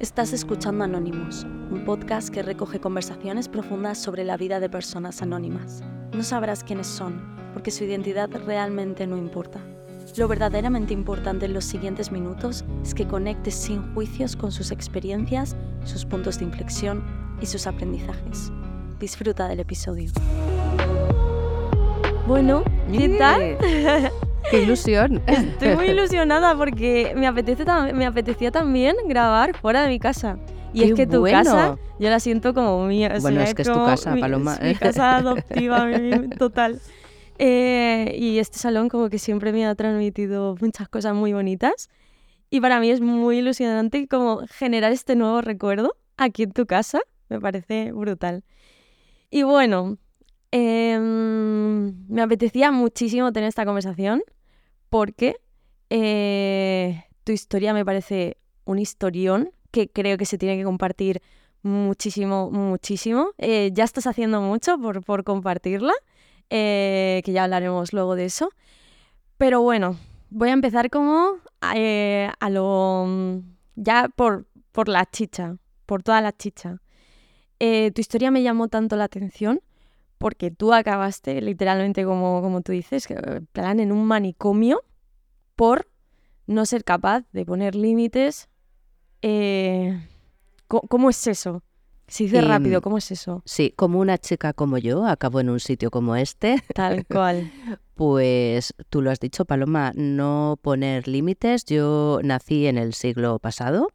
Estás escuchando Anónimos, un podcast que recoge conversaciones profundas sobre la vida de personas anónimas. No sabrás quiénes son, porque su identidad realmente no importa. Lo verdaderamente importante en los siguientes minutos es que conectes sin juicios con sus experiencias, sus puntos de inflexión y sus aprendizajes. Disfruta del episodio. Bueno, ¿qué tal? ¡Qué ilusión! Estoy muy ilusionada porque me, apetece me apetecía también grabar fuera de mi casa. Y es que tu casa, yo la siento como mía. Bueno, es que es tu casa, Paloma. mi casa adoptiva, total. Eh, y este salón como que siempre me ha transmitido muchas cosas muy bonitas. Y para mí es muy ilusionante como generar este nuevo recuerdo aquí en tu casa. Me parece brutal. Y bueno, em, me apetecía muchísimo tener esta conversación porque eh, tu historia me parece un historión que creo que se tiene que compartir muchísimo, muchísimo. Eh, ya estás haciendo mucho por, por compartirla, eh, que ya hablaremos luego de eso. Pero bueno, voy a empezar como a lo... ya por, por la chicha, por toda la chicha. tu historia me llamó tanto la atención porque tú acabaste literalmente, como, como tú dices, plan en un manicomio por no ser capaz de poner límites. Eh, ¿Cómo es eso? Si dice rápido, ¿cómo es eso? Sí, como una chica como yo acabó en un sitio como este. Tal cual. pues tú lo has dicho, Paloma, no poner límites. Yo nací en el siglo pasado.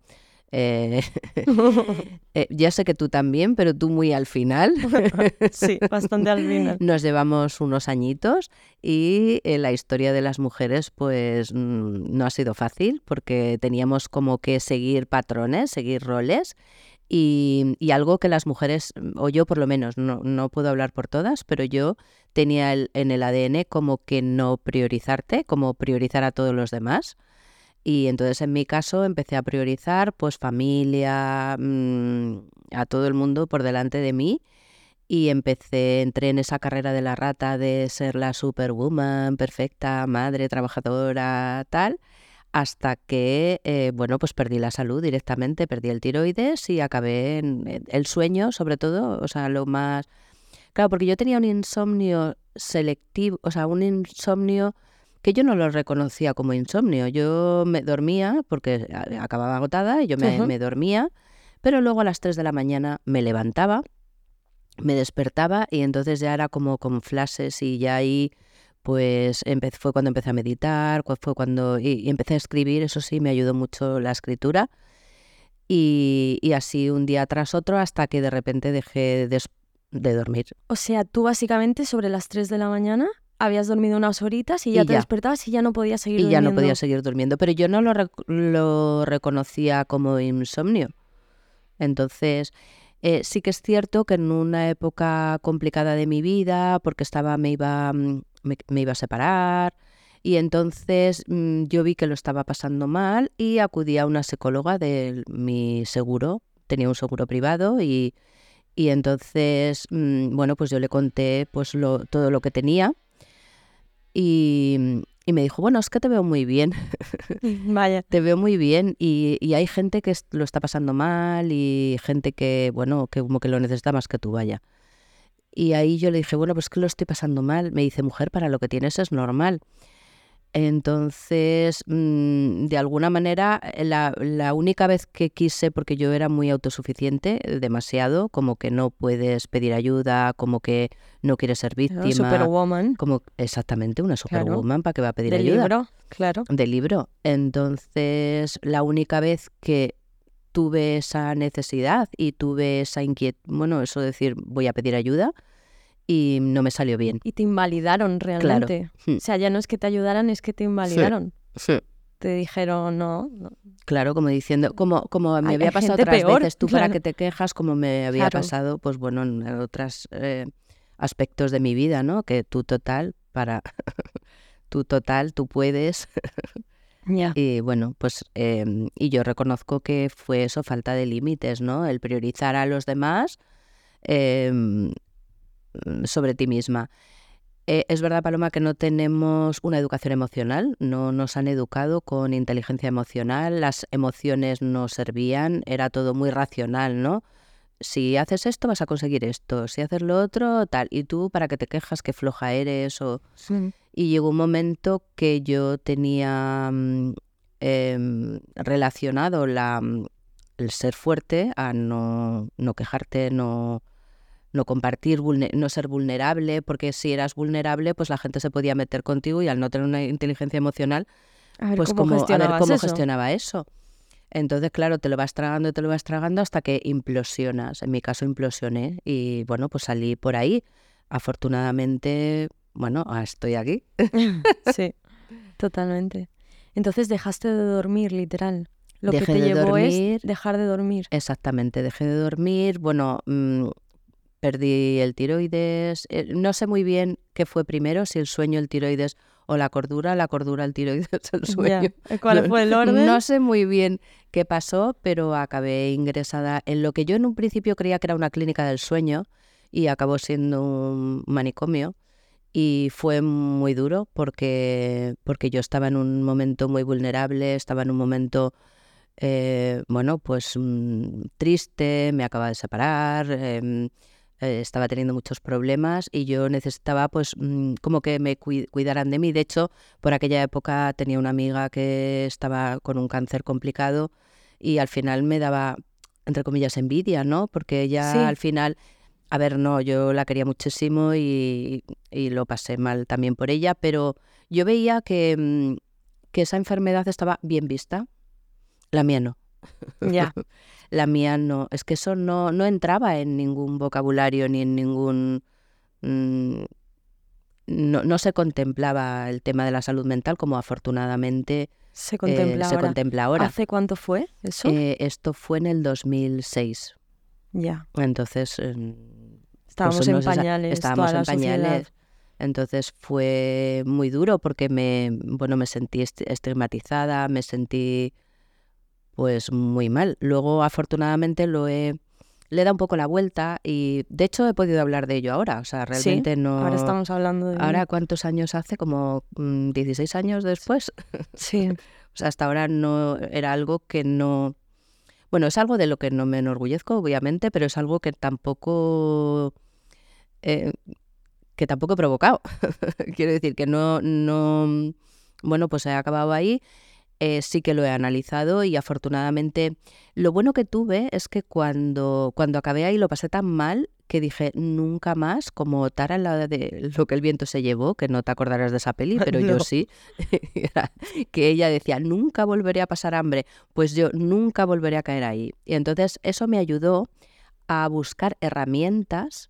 Eh, eh, ya sé que tú también, pero tú muy al final. sí, bastante al final. Nos llevamos unos añitos y eh, la historia de las mujeres pues mm, no ha sido fácil porque teníamos como que seguir patrones, seguir roles. Y, algo que las mujeres, o yo por lo menos, no, no puedo hablar por todas, pero yo tenía en el ADN como que no priorizarte, como priorizar a todos los demás. Y entonces en mi caso empecé a priorizar pues familia, mm, a todo el mundo por delante de mí y empecé, entré en esa carrera de la rata de ser la superwoman, perfecta, madre, trabajadora, tal, hasta que, eh, bueno, pues perdí la salud directamente, perdí el tiroides y acabé en el sueño, sobre todo, o sea, lo más... Claro, porque yo tenía un insomnio selectivo, o sea, un insomnio que yo no lo reconocía como insomnio. Yo me dormía porque acababa agotada y yo me, dormía, pero luego a las 3 de la mañana me levantaba, me despertaba y entonces ya era como con flashes y ya ahí pues fue cuando empecé a meditar, fue cuando y, empecé a escribir, eso sí, me ayudó mucho la escritura. Y, así un día tras otro hasta que de repente dejé de, de dormir. O sea, tú básicamente sobre las 3 de la mañana habías dormido unas horitas y ya te despertabas y ya no podías seguir durmiendo. Y ya no podía seguir durmiendo, pero yo no lo, lo reconocía como insomnio. Entonces, eh, sí que es cierto que en una época complicada de mi vida, porque estaba, me iba, mm, me, iba a separar, y entonces mm, yo vi que lo estaba pasando mal y acudí a una psicóloga de mi seguro, tenía un seguro privado y, y entonces, mm, bueno, pues yo le conté pues lo, todo lo que tenía y, me dijo, bueno, es que te veo muy bien. Vaya. te veo muy bien y, y, hay gente que lo está pasando mal y gente que, bueno, que como que lo necesita más que tú, vaya. Y ahí yo le dije, bueno, pues que lo estoy pasando mal. Me dice, mujer, para lo que tienes es normal. Entonces, mm, de alguna manera, la, única vez que quise, porque yo era muy autosuficiente, demasiado, como que no puedes pedir ayuda, como que no quieres ser víctima. superwoman. Como, exactamente, una superwoman, ¿para que va a pedir ayuda? Del libro, claro. Del libro. Entonces, la única vez que tuve esa necesidad y tuve esa inquietud, bueno, eso decir, voy a pedir ayuda, y no me salió bien. Y te invalidaron realmente. Hmm. O sea, ya no es que te ayudaran, es que te invalidaron. Sí. Te dijeron no, Claro, como diciendo, como, como me había pasado otras veces, tú para que te quejas, como me había pasado, pues bueno, en otros eh, aspectos de mi vida, ¿no? Que tú total, para tú total, tú puedes. Y bueno, pues em, y yo reconozco que fue eso, falta de límites, ¿no? El priorizar a los demás eh, sobre ti misma. Eh, es verdad, Paloma, que no tenemos una educación emocional, no nos han educado con inteligencia emocional, las emociones no servían, era todo muy racional, ¿no? Si haces esto vas a conseguir esto, si haces lo otro, tal, y tú para que te quejas que floja eres o... Y llegó un momento que yo tenía mm, em, relacionado la, mm, el ser fuerte a no, no quejarte, no no compartir, no ser vulnerable, porque si eras vulnerable, pues la gente se podía meter contigo y al no tener una inteligencia emocional, pues como, a ver cómo gestionaba eso. Entonces, claro, te lo vas tragando y te lo vas tragando hasta que implosionas. En mi caso implosioné y bueno, pues salí por ahí. Afortunadamente, bueno, ah, estoy aquí. sí, totalmente. Entonces dejaste de dormir, literal. Lo que te llevó es dejar de dormir. Exactamente, dejé de dormir. Bueno, mm, perdí el tiroides. Eh, no sé muy bien qué fue primero, si el sueño, el tiroides o la cordura. La cordura, el tiroides, el sueño. ¿Cuál fue el orden? No sé muy bien qué pasó, pero acabé ingresada en lo que yo en un principio creía que era una clínica del sueño y acabó siendo un manicomio. Y fue muy duro porque, porque yo estaba en un momento muy vulnerable, estaba en un momento eh, bueno, pues mm, triste, me acaba de separar, em, eh, estaba teniendo muchos problemas y yo necesitaba pues mm, como que me cuidaran de mí. De hecho, por aquella época tenía una amiga que estaba con un cáncer complicado y al final me daba, entre comillas, envidia, ¿no? Porque ella al final, a ver, no, yo la quería muchísimo y, lo pasé mal también por ella, pero yo veía que, mm, que esa enfermedad estaba bien vista, la mía no. Ya. la mía no. Es que eso no, no entraba en ningún vocabulario ni en ningún... Mm, no, no, se contemplaba el tema de la salud mental como afortunadamente se contempla, se contempla ahora. ¿Hace cuánto fue eso? Eh, esto fue en el 2006. Ya. Entonces... Estábamos en pañales. Estábamos en pañales. Entonces fue muy duro porque me, bueno, me sentí estigmatizada, me sentí pues muy mal. Luego, afortunadamente, lo he le da un poco la vuelta y de hecho he podido hablar de ello ahora, o sea, realmente no... Ahora estamos hablando de... Ahora, ¿cuántos años hace? Como 16 mm, años después. Sí. o sea, hasta ahora no era algo que no... Bueno, es algo de lo que no me enorgullezco, obviamente, pero es algo que tampoco... Eh, que tampoco he provocado. Quiero decir que no, no... Bueno, pues he acabado ahí eh, sí que lo he analizado y afortunadamente lo bueno que tuve es que cuando, cuando acabé ahí lo pasé tan mal que dije nunca más, como Tara la de lo que el viento se llevó, que no te acordarás de esa peli, pero yo sí, que ella decía, nunca volveré a pasar hambre, pues yo nunca volveré a caer ahí. Y entonces eso me ayudó a buscar herramientas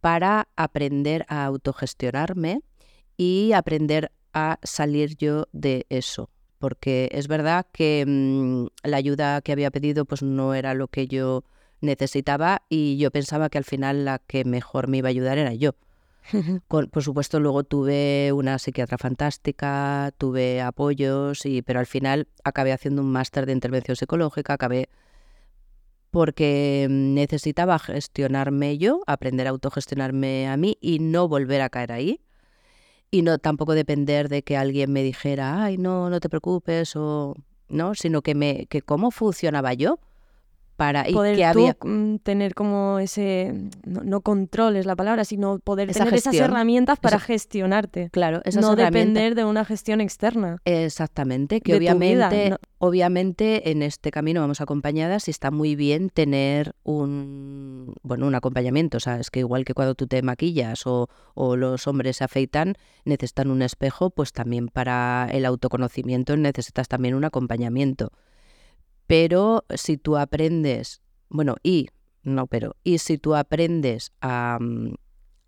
para aprender a autogestionarme y aprender a salir yo de eso porque es verdad que mm, la ayuda que había pedido pues no era lo que yo necesitaba y yo pensaba que al final la que mejor me iba a ayudar era yo. por supuesto, luego tuve una psiquiatra fantástica, tuve apoyos, y, pero al final acabé haciendo un máster de intervención psicológica, acabé porque mm, necesitaba gestionarme yo, aprender a autogestionarme a mí y no volver a caer ahí y no tampoco depender de que alguien me dijera, ay, no, no te preocupes o no, sino que me que cómo funcionaba yo para poder y que había mm, tener como ese no, control es la palabra sino poder tener esas herramientas para gestionarte. Claro no depender de una gestión externa. Exactamente que obviamente obviamente en este camino vamos acompañadas y está muy bien tener un bueno un acompañamiento. O sea es que igual que cuando tú te maquillas o, o los hombres se afeitan necesitan un espejo pues también para el autoconocimiento necesitas también un acompañamiento pero si tú aprendes, bueno, y, no, pero, y si tú aprendes a mm,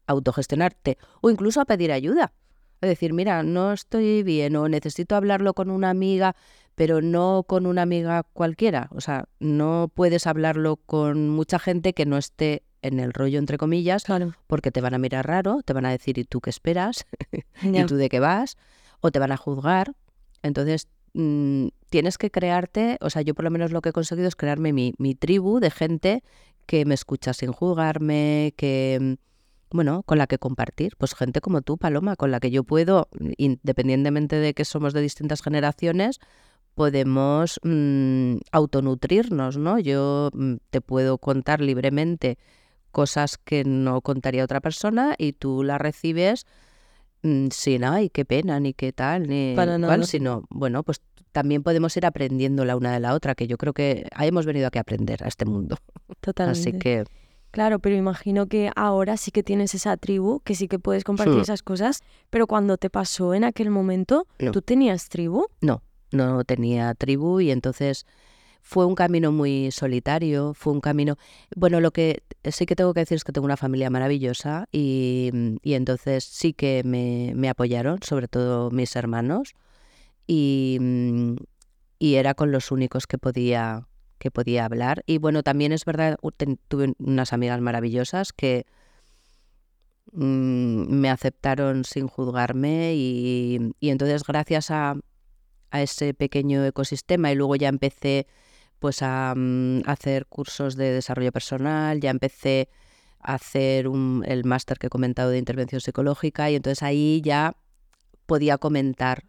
autogestionarte o incluso a pedir ayuda, es decir, mira, no estoy bien o necesito hablarlo con una amiga, pero no con una amiga cualquiera. O sea, no puedes hablarlo con mucha gente que no esté en el rollo, entre comillas, porque te van a mirar raro, te van a decir, ¿y tú qué esperas? ¿Y tú de qué vas? O te van a juzgar. Entonces, Mm, tienes que crearte, o sea, yo por lo menos lo que he conseguido es crearme mi, tribu de gente que me escucha sin juzgarme, que, bueno, con la que compartir, pues gente como tú, Paloma, con la que yo puedo, independientemente de que somos de distintas generaciones, podemos mm, autonutrirnos, ¿no? Yo mm, te puedo contar libremente cosas que no contaría otra persona y tú las recibes mm, sin, ay, qué pena, ni qué tal, ni Para cual, sino, bueno, pues también podemos ir aprendiendo la una de la otra, que yo creo que hemos venido aquí a aprender a este mundo. Totalmente. Así que Claro, pero imagino que ahora sí que tienes esa tribu, que sí que puedes compartir Sí. esas cosas, pero cuando te pasó en aquel momento, No. ¿tú tenías tribu? no, no tenía tribu y entonces fue un camino muy solitario, fue un camino... Bueno, lo que sí que tengo que decir es que tengo una familia maravillosa y, y entonces sí que me, me apoyaron, sobre todo mis hermanos, y, mm, y era con los únicos que podía, que podía hablar. Y bueno, también es verdad, tuve unas amigas maravillosas que mm, me aceptaron sin juzgarme y, y entonces gracias a, a ese pequeño ecosistema y luego ya empecé pues a, mm, hacer cursos de desarrollo personal, ya empecé a hacer un- el máster que he comentado de intervención psicológica y entonces ahí ya podía comentar,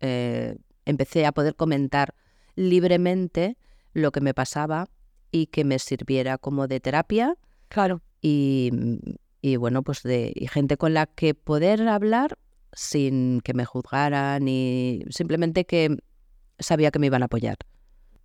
eh, empecé a poder comentar libremente lo que me pasaba y que me sirviera como de terapia Claro, y, y bueno, pues de y gente con la que poder hablar sin que me juzgaran y simplemente que sabía que me iban a apoyar.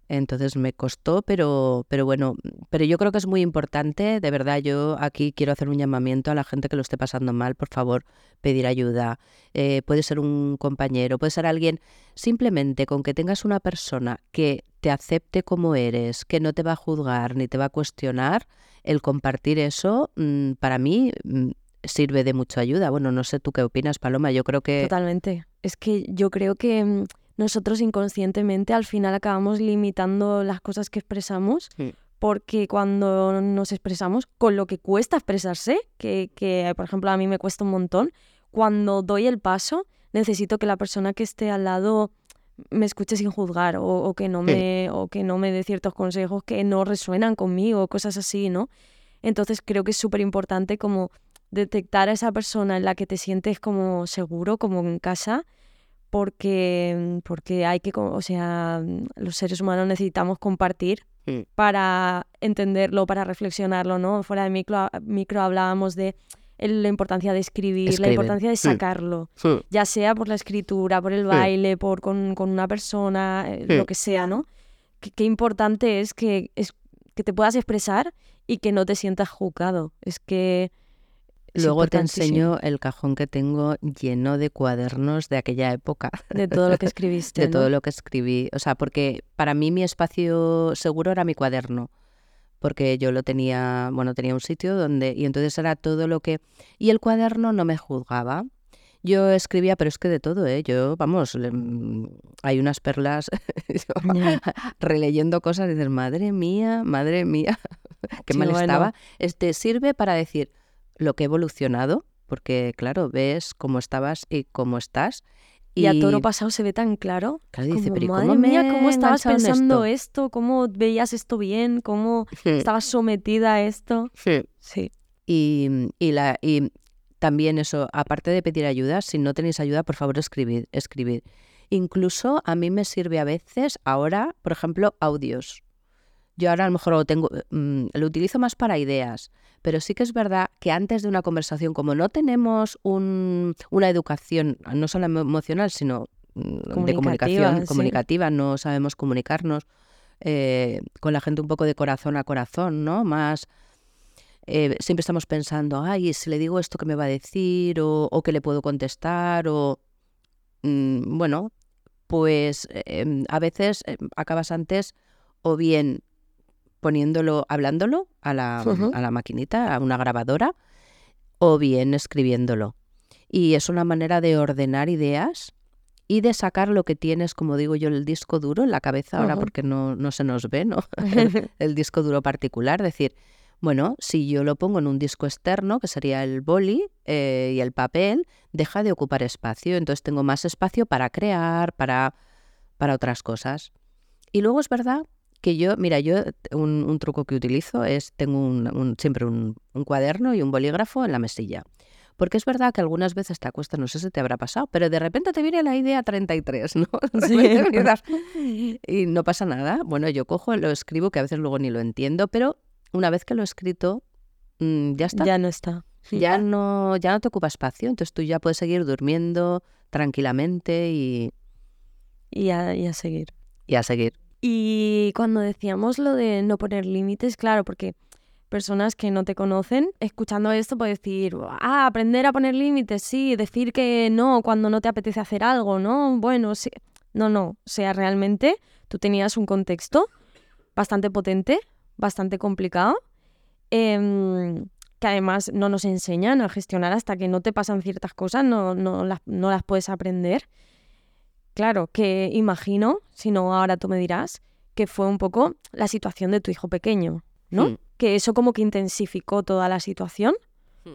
Entonces me costó, pero, pero bueno, pero yo creo que es muy importante, de verdad, yo aquí quiero hacer un llamamiento a la gente que lo esté pasando mal, por favor, pedir ayuda. Eh, puede ser un compañero, puede ser alguien, simplemente con que tengas una persona que te acepte como eres, que no te va a juzgar ni te va a cuestionar, el compartir eso, mm, para mí, mm, sirve de mucha ayuda. Bueno, no sé tú qué opinas, Paloma, yo creo que... totalmente. Es que yo creo que mm, nosotros inconscientemente al final acabamos limitando las cosas que expresamos Mm. porque cuando nos expresamos con lo que cuesta expresarse, que, que por ejemplo a mí me cuesta un montón, cuando doy el paso necesito que la persona que esté al lado me escuche sin juzgar o, o que no Sí. me o que no me dé ciertos consejos que no resuenan conmigo, cosas así, ¿no? Entonces creo que es súper importante como detectar a esa persona en la que te sientes como seguro, como en casa, porque, porque hay que, o sea, los seres humanos necesitamos compartir Mm. para entenderlo, para reflexionarlo, ¿no? Fuera de micro, micro hablábamos de la importancia de escribir, la importancia de sacarlo, ya sea por la escritura, por el Sí. baile, por con, con una persona, eh, lo que sea, ¿no? Qué, qué importante es que, es que te puedas expresar y que no te sientas juzgado. Es que Luego te enseño el cajón que tengo lleno de cuadernos de aquella época, de todo lo que escribiste, de ¿no? todo lo que escribí. O sea, porque para mí mi espacio seguro era mi cuaderno, porque yo lo tenía, bueno, tenía un sitio donde, y entonces era todo lo que... Y el cuaderno no me juzgaba. Yo escribía, pero es que de todo, ¿eh? Yo, vamos, le- mm, hay unas perlas, releyendo cosas, y dices, madre mía, madre mía, qué Sí, mal bueno. estaba. Este sirve para decir lo que he evolucionado, porque claro, ves cómo estabas y cómo estás. Y, a toro pasado se ve tan claro. Claro, dice, pero ¿y madre cómo mía, ¿cómo estabas pensando esto?". esto? ¿Cómo veías esto bien? ¿Cómo Sí, estabas sometida a esto? sí. Sí, Y, y la, y también eso, aparte de pedir ayuda, si no tenéis ayuda, por favor escribid, escribid. Incluso a mí me sirve a veces ahora, por ejemplo, audios. Yo ahora a lo mejor lo tengo, mm, lo utilizo más para ideas, pero sí que es verdad que antes de una conversación, como no tenemos un- una educación, no solo emo- emocional, sino mm, de comunicación sí. comunicativa, no sabemos comunicarnos eh, con la gente un poco de corazón a corazón, ¿no? Más eh, siempre estamos pensando, ay, si le digo esto, ¿qué me va a decir? O, o qué le puedo contestar, o mm, bueno, pues eh, a veces acabas antes o bien poniéndolo, hablándolo a la, a la maquinita, a una grabadora, o bien escribiéndolo. Y es una manera de ordenar ideas y de sacar lo que tienes, como digo yo, el disco duro en la cabeza ahora porque no, no se nos ve, ¿no? el, el disco duro particular. Decir, bueno, si yo lo pongo en un disco externo, que sería el boli eh, y el papel, deja de ocupar espacio. Entonces tengo más espacio para crear, para, para otras cosas. Y luego es verdad que yo, mira, yo un, un truco que utilizo es, tengo un, un- siempre un, cuaderno y un bolígrafo en la mesilla. Porque es verdad que algunas veces te acuestas, no sé si te habrá pasado, pero de repente te viene la idea 33, ¿no? Sí. Y no pasa nada. Bueno, yo cojo, lo escribo, que a veces luego ni lo entiendo, pero una vez que lo he escrito, mm, ya está. Ya no está. Ya no, ya no te ocupa espacio, entonces tú ya puedes seguir durmiendo tranquilamente y, Y a, y a seguir. y a seguir. Y cuando decíamos lo de no poner límites, claro, porque personas que no te conocen, escuchando esto, pueden decir, ah, aprender a poner límites, sí, decir que no cuando no te apetece hacer algo, ¿no? Bueno, sí. No, no. O sea, realmente tú tenías un contexto bastante potente, bastante complicado, em, que además no nos enseñan a gestionar hasta que no te pasan ciertas cosas, no, no, las, no las puedes aprender. Claro, que imagino, si no ahora tú me dirás, que fue un poco la situación de tu hijo pequeño, ¿no? Mm. Que eso como que intensificó toda la situación. Mm.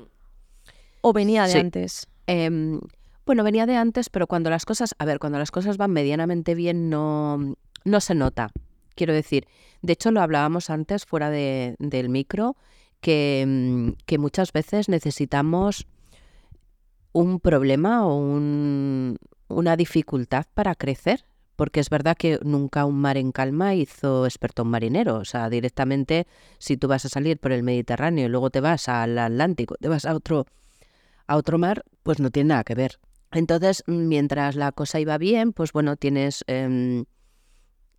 ¿O venía de Sí. antes? Em, bueno, venía de antes, pero cuando las cosas, a ver, cuando las cosas van medianamente bien no, no se nota. Quiero decir, de hecho lo hablábamos antes fuera de- del micro, que, mm, que muchas veces necesitamos un problema o un- una dificultad para crecer. Porque es verdad que nunca un mar en calma hizo experto un marinero. O sea, directamente, si tú vas a salir por el Mediterráneo y luego te vas al Atlántico, te vas a otro, a otro mar, pues no tiene nada que ver. Entonces, mientras la cosa iba bien, pues bueno, tienes... em,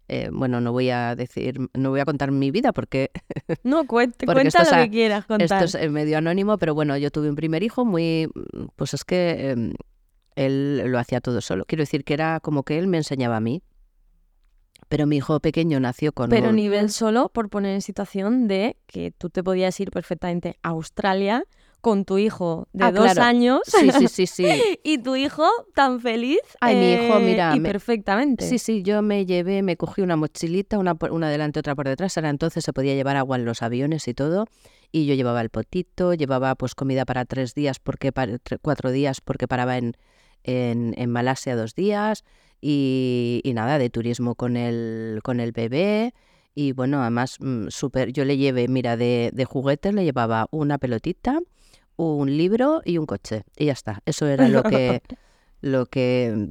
eh, bueno, no voy a decir, no voy a contar mi vida porque No, cuente, Porque cuenta esto lo es que quieras contar. esto es eh, medio anónimo, pero bueno, yo tuve un primer hijo muy, pues es que em, él lo hacía todo solo. Quiero decir que era como que él me enseñaba a mí. Pero mi hijo pequeño nació con Pero un- nivel solo por poner en situación de que tú te podías ir perfectamente a Australia con tu hijo de Ah, dos claro. años Sí, sí, sí, sí. y tu hijo tan feliz. Ay, mi hijo, eh, mira, Y me- perfectamente. Sí, sí, yo me llevé, me cogí una mochilita, una, por- una delante, otra por detrás. Era entonces se podía llevar agua en los aviones y todo. Y yo llevaba el potito, llevaba pues comida para tres días, porque para, cuatro días, porque paraba en, en, en Malasia dos días. Y, y nada, de turismo con el, con el bebé. Y bueno, además, mm, súper, yo le llevé, mira, de, de juguetes le llevaba una pelotita, un libro y un coche. Y ya está. Eso era lo que, lo que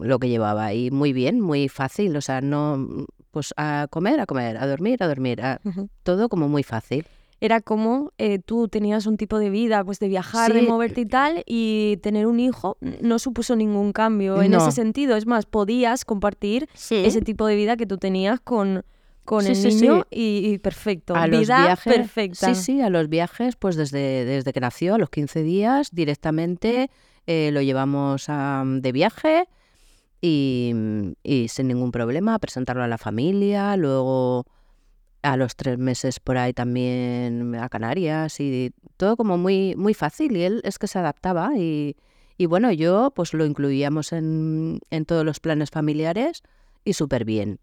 lo que llevaba y muy bien, muy fácil, o sea, no pues a comer, a comer, a dormir, a dormir, a- todo como muy fácil. Era como eh, tú tenías un tipo de vida, pues de viajar, de moverte y tal, y tener un hijo no supuso ningún cambio en ese sentido. Es más, podías compartir ese tipo de vida que tú tenías con, con Sí, el niño y, y perfecto. A los viajes, perfecta. Sí, sí, a los viajes, pues desde, desde que nació, a los 15 días, directamente eh, lo llevamos a- de viaje y, y sin ningún problema, a presentarlo a la familia, luego a los tres meses por ahí también a Canarias y todo como muy, muy fácil y él es que se adaptaba y, y bueno, yo pues lo incluíamos en, en todos los planes familiares y súper bien.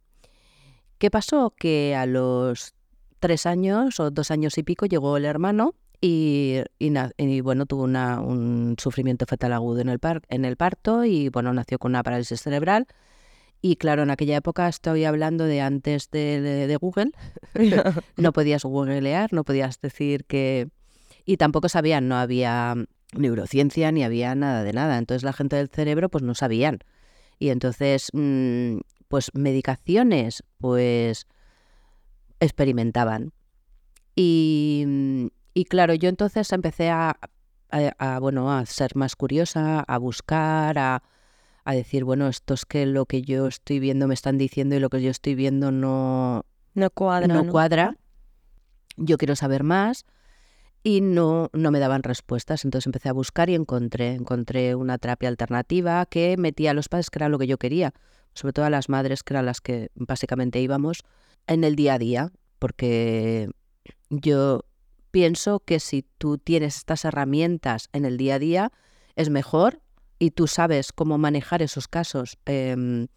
¿Qué pasó? Que a los tres años o dos años y pico llegó el hermano y, y y, bueno, tuvo una- un sufrimiento fetal agudo en el, par- en el parto y bueno, nació con una parálisis cerebral. Y claro, en aquella época estoy hablando de antes de, de Google, no podías googlear, no podías decir que... Y tampoco sabían, no había neurociencia ni había nada de nada. Entonces la gente del cerebro pues no sabían. Y entonces, mm, pues medicaciones, pues experimentaban. Y, y claro, yo entonces empecé a, a- a, bueno, a ser más curiosa, a buscar, a, a decir, bueno, esto es que lo que yo estoy viendo me están diciendo y lo que yo estoy viendo no, No cuadra. no ¿no? cuadra. Yo quiero saber más y no, no me daban respuestas. Entonces empecé a buscar y encontré, encontré una terapia alternativa que metía a los padres, que era lo que yo quería, sobre todo a las madres, que eran las que básicamente íbamos en el día a día, porque yo pienso que si tú tienes estas herramientas en el día a día, es mejor y tú sabes cómo manejar esos casos em,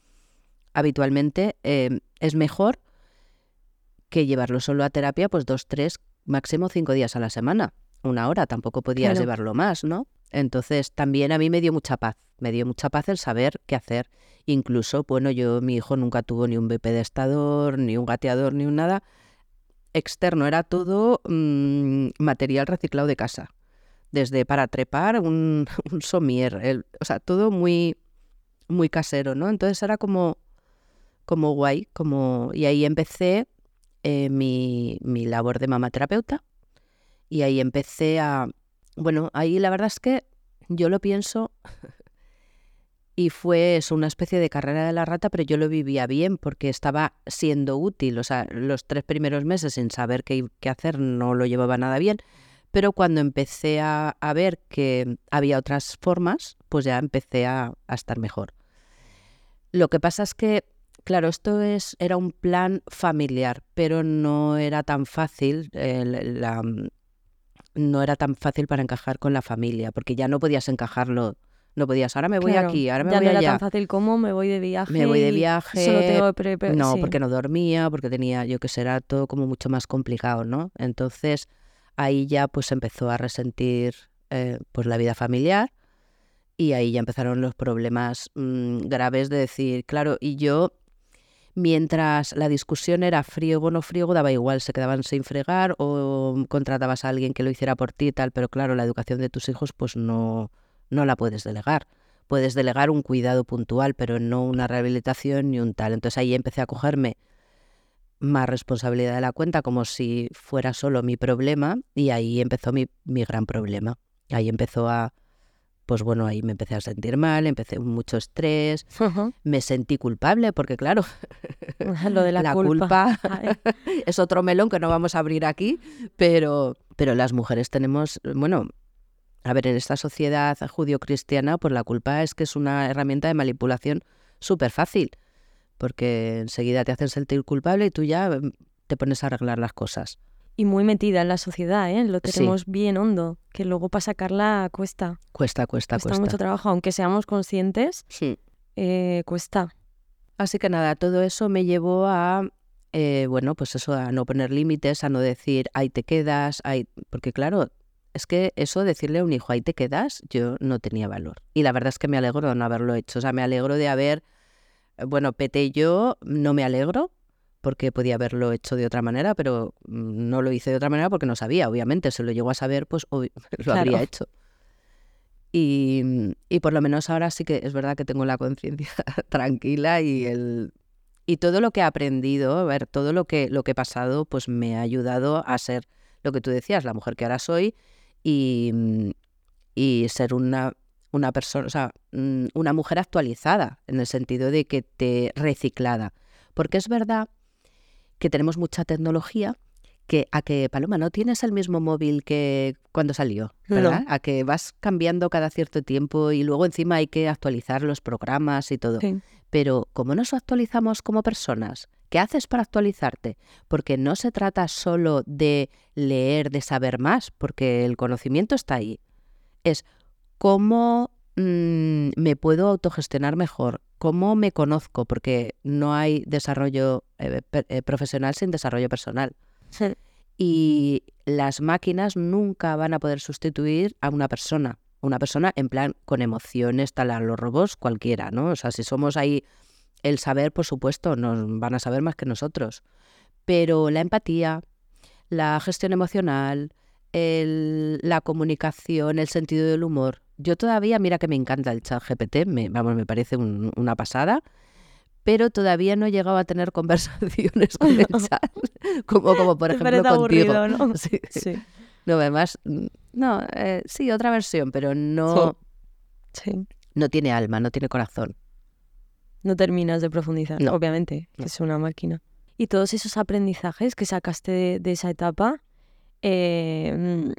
habitualmente, em, es mejor que llevarlo solo a terapia, pues dos, tres, máximo cinco días a la semana. Una hora, tampoco podías Claro. llevarlo más, ¿no? Entonces también a mí me dio mucha paz, me dio mucha paz el saber qué hacer. Incluso, bueno, yo, mi hijo nunca tuvo ni un bepedestador, ni un gateador, ni un nada externo, era todo mm, material reciclado de casa. Desde para trepar, un, somier, o sea, todo muy, muy casero, ¿no? Entonces era como, como guay, como... Y ahí empecé eh, mi, mi labor de mamaterapeuta y ahí empecé a... Bueno, ahí la verdad es que yo lo pienso y fue eso, una especie de carrera de la rata, pero yo lo vivía bien porque estaba siendo útil. O sea, los tres primeros meses sin saber qué, qué hacer no lo llevaba nada bien, pero cuando empecé a, a, ver que había otras formas, pues ya empecé a, a estar mejor. Lo que pasa es que Claro, esto es, era un plan familiar, pero no era tan fácil, eh, la, no era tan fácil para encajar con la familia, porque ya no podías encajarlo. No podías, ahora me voy Claro, aquí, ahora me ya voy no era allá. tan fácil como me voy de viaje. Me voy de viaje. Solo tengo pre- pre- No, sí. porque no dormía, porque tenía, yo que sé, era todo como mucho más complicado, ¿no? Entonces ahí ya pues empezó a resentir eh, pues la vida familiar y ahí ya empezaron los problemas mm, graves de decir, claro, y yo mientras la discusión era friego o no friego, daba igual, se quedaban sin fregar o contratabas a alguien que lo hiciera por ti y tal, pero claro, la educación de tus hijos pues no, no la puedes delegar. Puedes delegar un cuidado puntual, pero no una rehabilitación ni un tal. Entonces ahí empecé a cogerme más responsabilidad de la cuenta, como si fuera solo mi problema, y ahí empezó mi, mi gran problema. Ahí empezó a, pues bueno, ahí me empecé a sentir mal, empecé mucho estrés, me sentí culpable, porque claro, Lo de la, la culpa. es otro melón que no vamos a abrir aquí, pero, pero las mujeres tenemos, bueno, a ver, en esta sociedad judio-cristiana, pues la culpa es que es una herramienta de manipulación súper fácil, porque enseguida te hacen sentir culpable y tú ya mm, te pones a arreglar las cosas. Y muy metida en la sociedad, ¿eh? Lo Sí. tenemos bien hondo, que luego para sacarla cuesta. Cuesta, cuesta, Cuesta cuesta. mucho trabajo, aunque seamos conscientes, Sí. eh, cuesta. Así que nada, todo eso me llevó a, eh, bueno, pues eso, a no poner límites, a no decir, ahí te quedas, ahí... porque claro, es que eso, decirle a un hijo, ahí te quedas, yo no tenía valor. Y la verdad es que me alegro de no haberlo hecho, o sea, me alegro de haber, bueno, Pete yo no me alegro, porque podía haberlo hecho de otra manera, pero mm, no lo hice de otra manera porque no sabía, obviamente, si lo llego a saber, pues obvi- lo habría Claro. hecho. Y, y por lo menos ahora sí que es verdad que tengo la conciencia tranquila y el y todo lo que he aprendido, a ver, todo lo que lo que he pasado, pues me ha ayudado a ser lo que tú decías, la mujer que ahora soy y, mm, y ser una una persona, o sea, mm, una mujer actualizada en el sentido de que te reciclada, porque es verdad que tenemos mucha tecnología que a que Paloma no tienes el mismo móvil que cuando salió, No. ¿verdad? A que vas cambiando cada cierto tiempo y luego encima hay que actualizar los programas y todo. Sí. Pero ¿cómo nos actualizamos como personas? ¿Qué haces para actualizarte? Porque no se trata solo de leer, de saber más, porque el conocimiento está ahí. Es cómo mm, me puedo autogestionar mejor, cómo me conozco, porque no hay desarrollo eh, per- eh, profesional sin desarrollo personal. Sí. Y las máquinas nunca van a poder sustituir a una persona. Una persona en plan con emociones, tal a los robots, cualquiera, ¿no? O sea, si somos ahí el saber, por supuesto, nos van a saber más que nosotros. Pero la empatía, la gestión emocional, el- la comunicación, el sentido del humor. Yo todavía, mira que me encanta el chat GPT, me, vamos, me parece un- una pasada, pero todavía no he llegado a tener conversaciones con el chat, como, como por ejemplo contigo. aburrido, ¿no? Sí. Sí. No, además, mm, no, eh, sí, otra versión, pero no, Sí. no tiene alma, no tiene corazón. No terminas de profundizar, No. obviamente, que No. es una máquina. Y todos esos aprendizajes que sacaste de, de esa etapa, mm,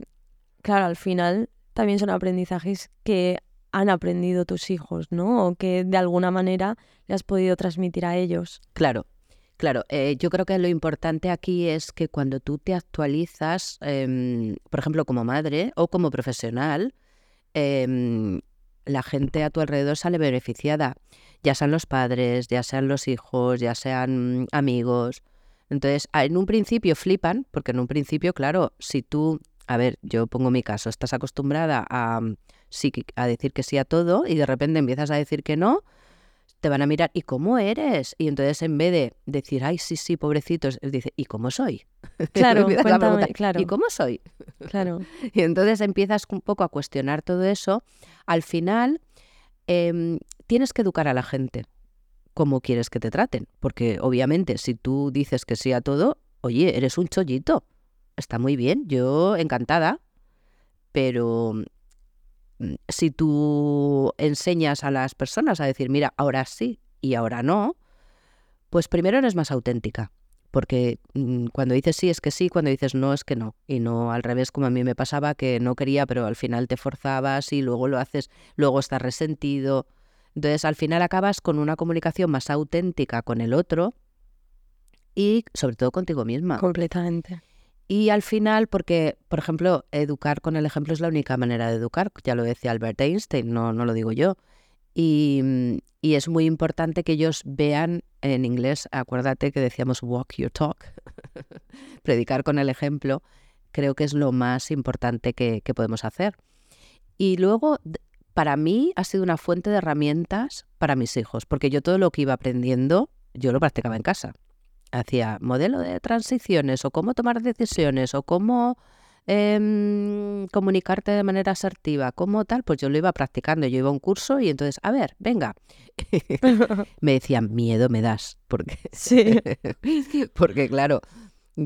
claro, al final también son aprendizajes que han aprendido tus hijos, ¿no? O que de alguna manera le has podido transmitir a ellos. Claro, claro. eh, yo creo que lo importante aquí es que cuando tú te actualizas, em, por ejemplo, como madre o como profesional, em, la gente a tu alrededor sale beneficiada, ya sean los padres, ya sean los hijos, ya sean mm, amigos. Entonces, en un principio flipan, porque en un principio, claro, si tú, a ver, yo pongo mi caso, estás acostumbrada a a decir que sí a todo y de repente empiezas a decir que no, te van a mirar, ¿y cómo eres? Y entonces en vez de decir, ay, sí, sí, pobrecitos, dice, ¿y cómo soy? Claro, cuéntame, claro. ¿Y cómo soy? Claro. y entonces empiezas un poco a cuestionar todo eso. Al final, em, tienes que educar a la gente cómo quieres que te traten, porque obviamente si tú dices que sí a todo, oye, eres un chollito. Está muy bien, yo encantada, pero Mm, si tú enseñas a las personas a decir, mira, ahora sí y ahora no, pues primero eres más auténtica. Porque mm, cuando dices sí es que sí, cuando dices no es que no. Y no al revés como a mí me pasaba, que no quería, pero al final te forzabas y luego lo haces, luego estás resentido. Entonces al final acabas con una comunicación más auténtica con el otro y sobre todo contigo misma. Completamente. Y al final, porque, por ejemplo, educar con el ejemplo es la única manera de educar, ya lo decía Albert Einstein, no, no lo digo yo. Y, mm, y, es muy importante que ellos vean en inglés, acuérdate que decíamos walk your talk, predicar con el ejemplo, creo que es lo más importante que, que podemos hacer. Y luego, para mí, ha sido una fuente de herramientas para mis hijos, porque yo todo lo que iba aprendiendo, yo lo practicaba en casa hacía modelo de transiciones o cómo tomar decisiones o cómo em, comunicarte de manera asertiva, cómo tal, pues yo lo iba practicando. Yo iba a un curso y entonces, a ver, venga. me decían, miedo me das. Porque, sí. porque claro,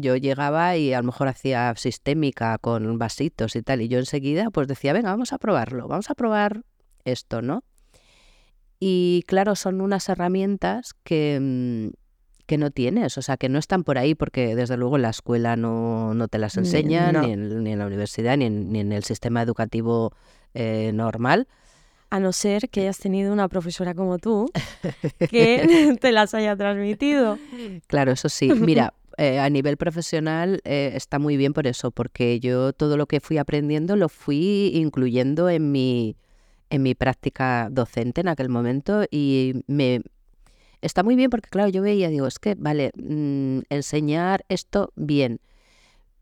yo llegaba y a lo mejor hacía sistémica con vasitos y tal, y yo enseguida pues decía, venga, vamos a probarlo, vamos a probar esto, ¿no? Y claro, son unas herramientas que, mm, que no tienes, o sea, que no están por ahí porque desde luego en la escuela no, no te las enseñan, ni, en, la universidad, ni en, el sistema educativo eh, normal. A no ser que hayas tenido una profesora como tú que te las haya transmitido. Claro, eso sí. Mira, eh, a nivel profesional eh, está muy bien por eso, porque yo todo lo que fui aprendiendo lo fui incluyendo en mi, en mi práctica docente en aquel momento y me, está muy bien porque, claro, yo veía, digo, es que, vale, mm, enseñar esto bien,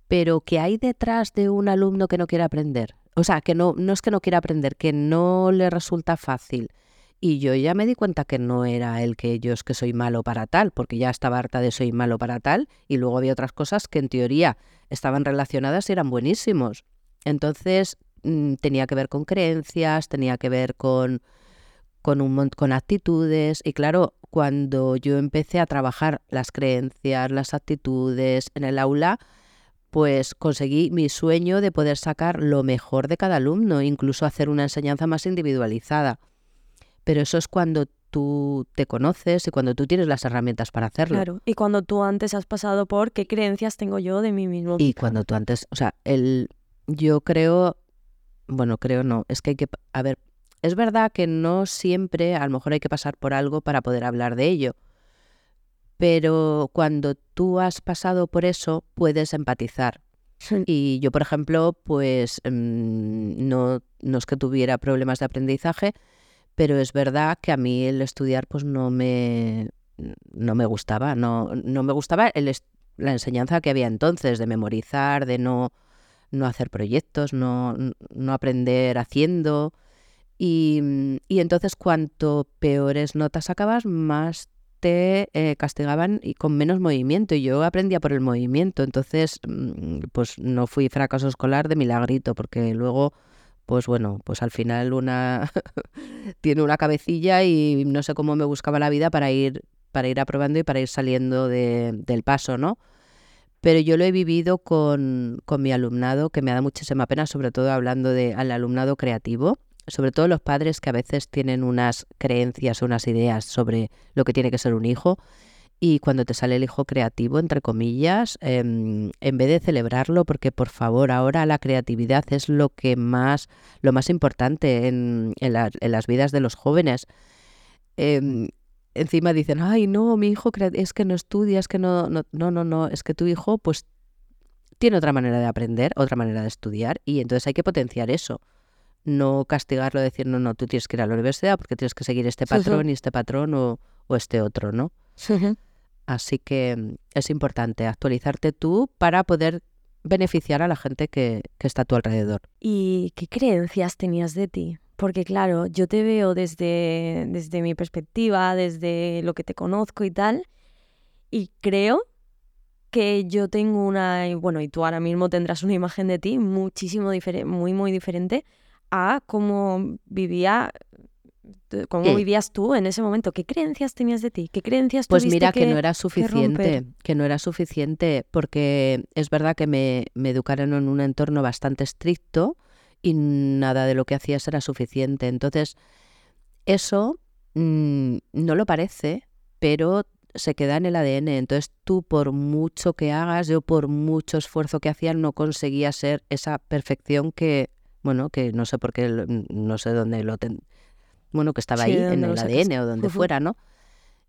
pero ¿qué hay detrás de un alumno que no quiere aprender? O sea, que no, no es que no quiera aprender, que no le resulta fácil. Y yo ya me di cuenta que no era el que yo es que soy malo para tal, porque ya estaba harta de soy malo para tal, y luego había otras cosas que en teoría estaban relacionadas y eran buenísimos. Entonces mm, tenía que ver con creencias, tenía que ver con, con, un, con actitudes, y claro, cuando yo empecé a trabajar las creencias, las actitudes en el aula, pues conseguí mi sueño de poder sacar lo mejor de cada alumno, incluso hacer una enseñanza más individualizada. Pero eso es cuando tú te conoces y cuando tú tienes las herramientas para hacerlo. Claro, y cuando tú antes has pasado por qué creencias tengo yo de mí mismo. Y cuando tú antes, o sea, el yo creo, bueno, creo no, es que hay que, a ver, es verdad que no siempre, a lo mejor hay que pasar por algo para poder hablar de ello, pero cuando tú has pasado por eso, puedes empatizar. Y yo, por ejemplo, pues mm, no, no es que tuviera problemas de aprendizaje, pero es verdad que a mí el estudiar pues no me, no me gustaba, no, no me gustaba el, la enseñanza que había entonces de memorizar, de no, no hacer proyectos, no, no aprender haciendo. Y, entonces cuanto peores notas sacabas, más te eh, castigaban y con menos movimiento. Y yo aprendía por el movimiento, entonces mm, pues no fui fracaso escolar de milagrito, porque luego, pues bueno, pues al final una tiene una cabecilla y no sé cómo me buscaba la vida para ir, para ir aprobando y para ir saliendo del paso, ¿no? Pero yo lo he vivido con, con mi alumnado, que me da muchísima pena, sobre todo hablando del alumnado creativo sobre todo los padres que a veces tienen unas creencias, unas ideas sobre lo que tiene que ser un hijo, y cuando te sale el hijo creativo, entre comillas, em, en vez de celebrarlo, porque por favor, ahora la creatividad es lo que más, lo más importante en, las vidas de los jóvenes. Em, encima dicen, ay no, mi hijo es que no estudia, es que no, no, no, no, no, es que tu hijo pues tiene otra manera de aprender, otra manera de estudiar, y entonces hay que potenciar eso no castigarlo, decir, no, no, tú tienes que ir a la universidad porque tienes que seguir este patrón y este patrón o, este otro, ¿no? Así que mm, es importante actualizarte tú para poder beneficiar a la gente que, que está a tu alrededor. ¿Y qué creencias tenías de ti? Porque claro, yo te veo desde, desde mi perspectiva, desde lo que te conozco y tal, y creo que yo tengo una, bueno, y tú ahora mismo tendrás una imagen de ti muchísimo diferente, muy, muy diferente a cómo vivía cómo ¿Qué? vivías tú en ese momento, qué creencias tenías de ti, qué creencias Pues tuviste mira que, que no era suficiente, que no era suficiente, porque es verdad que me, me educaron en un entorno bastante estricto y nada de lo que hacías era suficiente. Entonces, eso mm, no lo parece, pero se queda en el ADN. Entonces, tú por mucho que hagas, yo por mucho esfuerzo que hacía, no conseguía ser esa perfección que, bueno, que no sé por qué, no sé dónde lo ten- bueno, que estaba Sí, ahí ¿de en el? ADN o donde fuera, ¿no?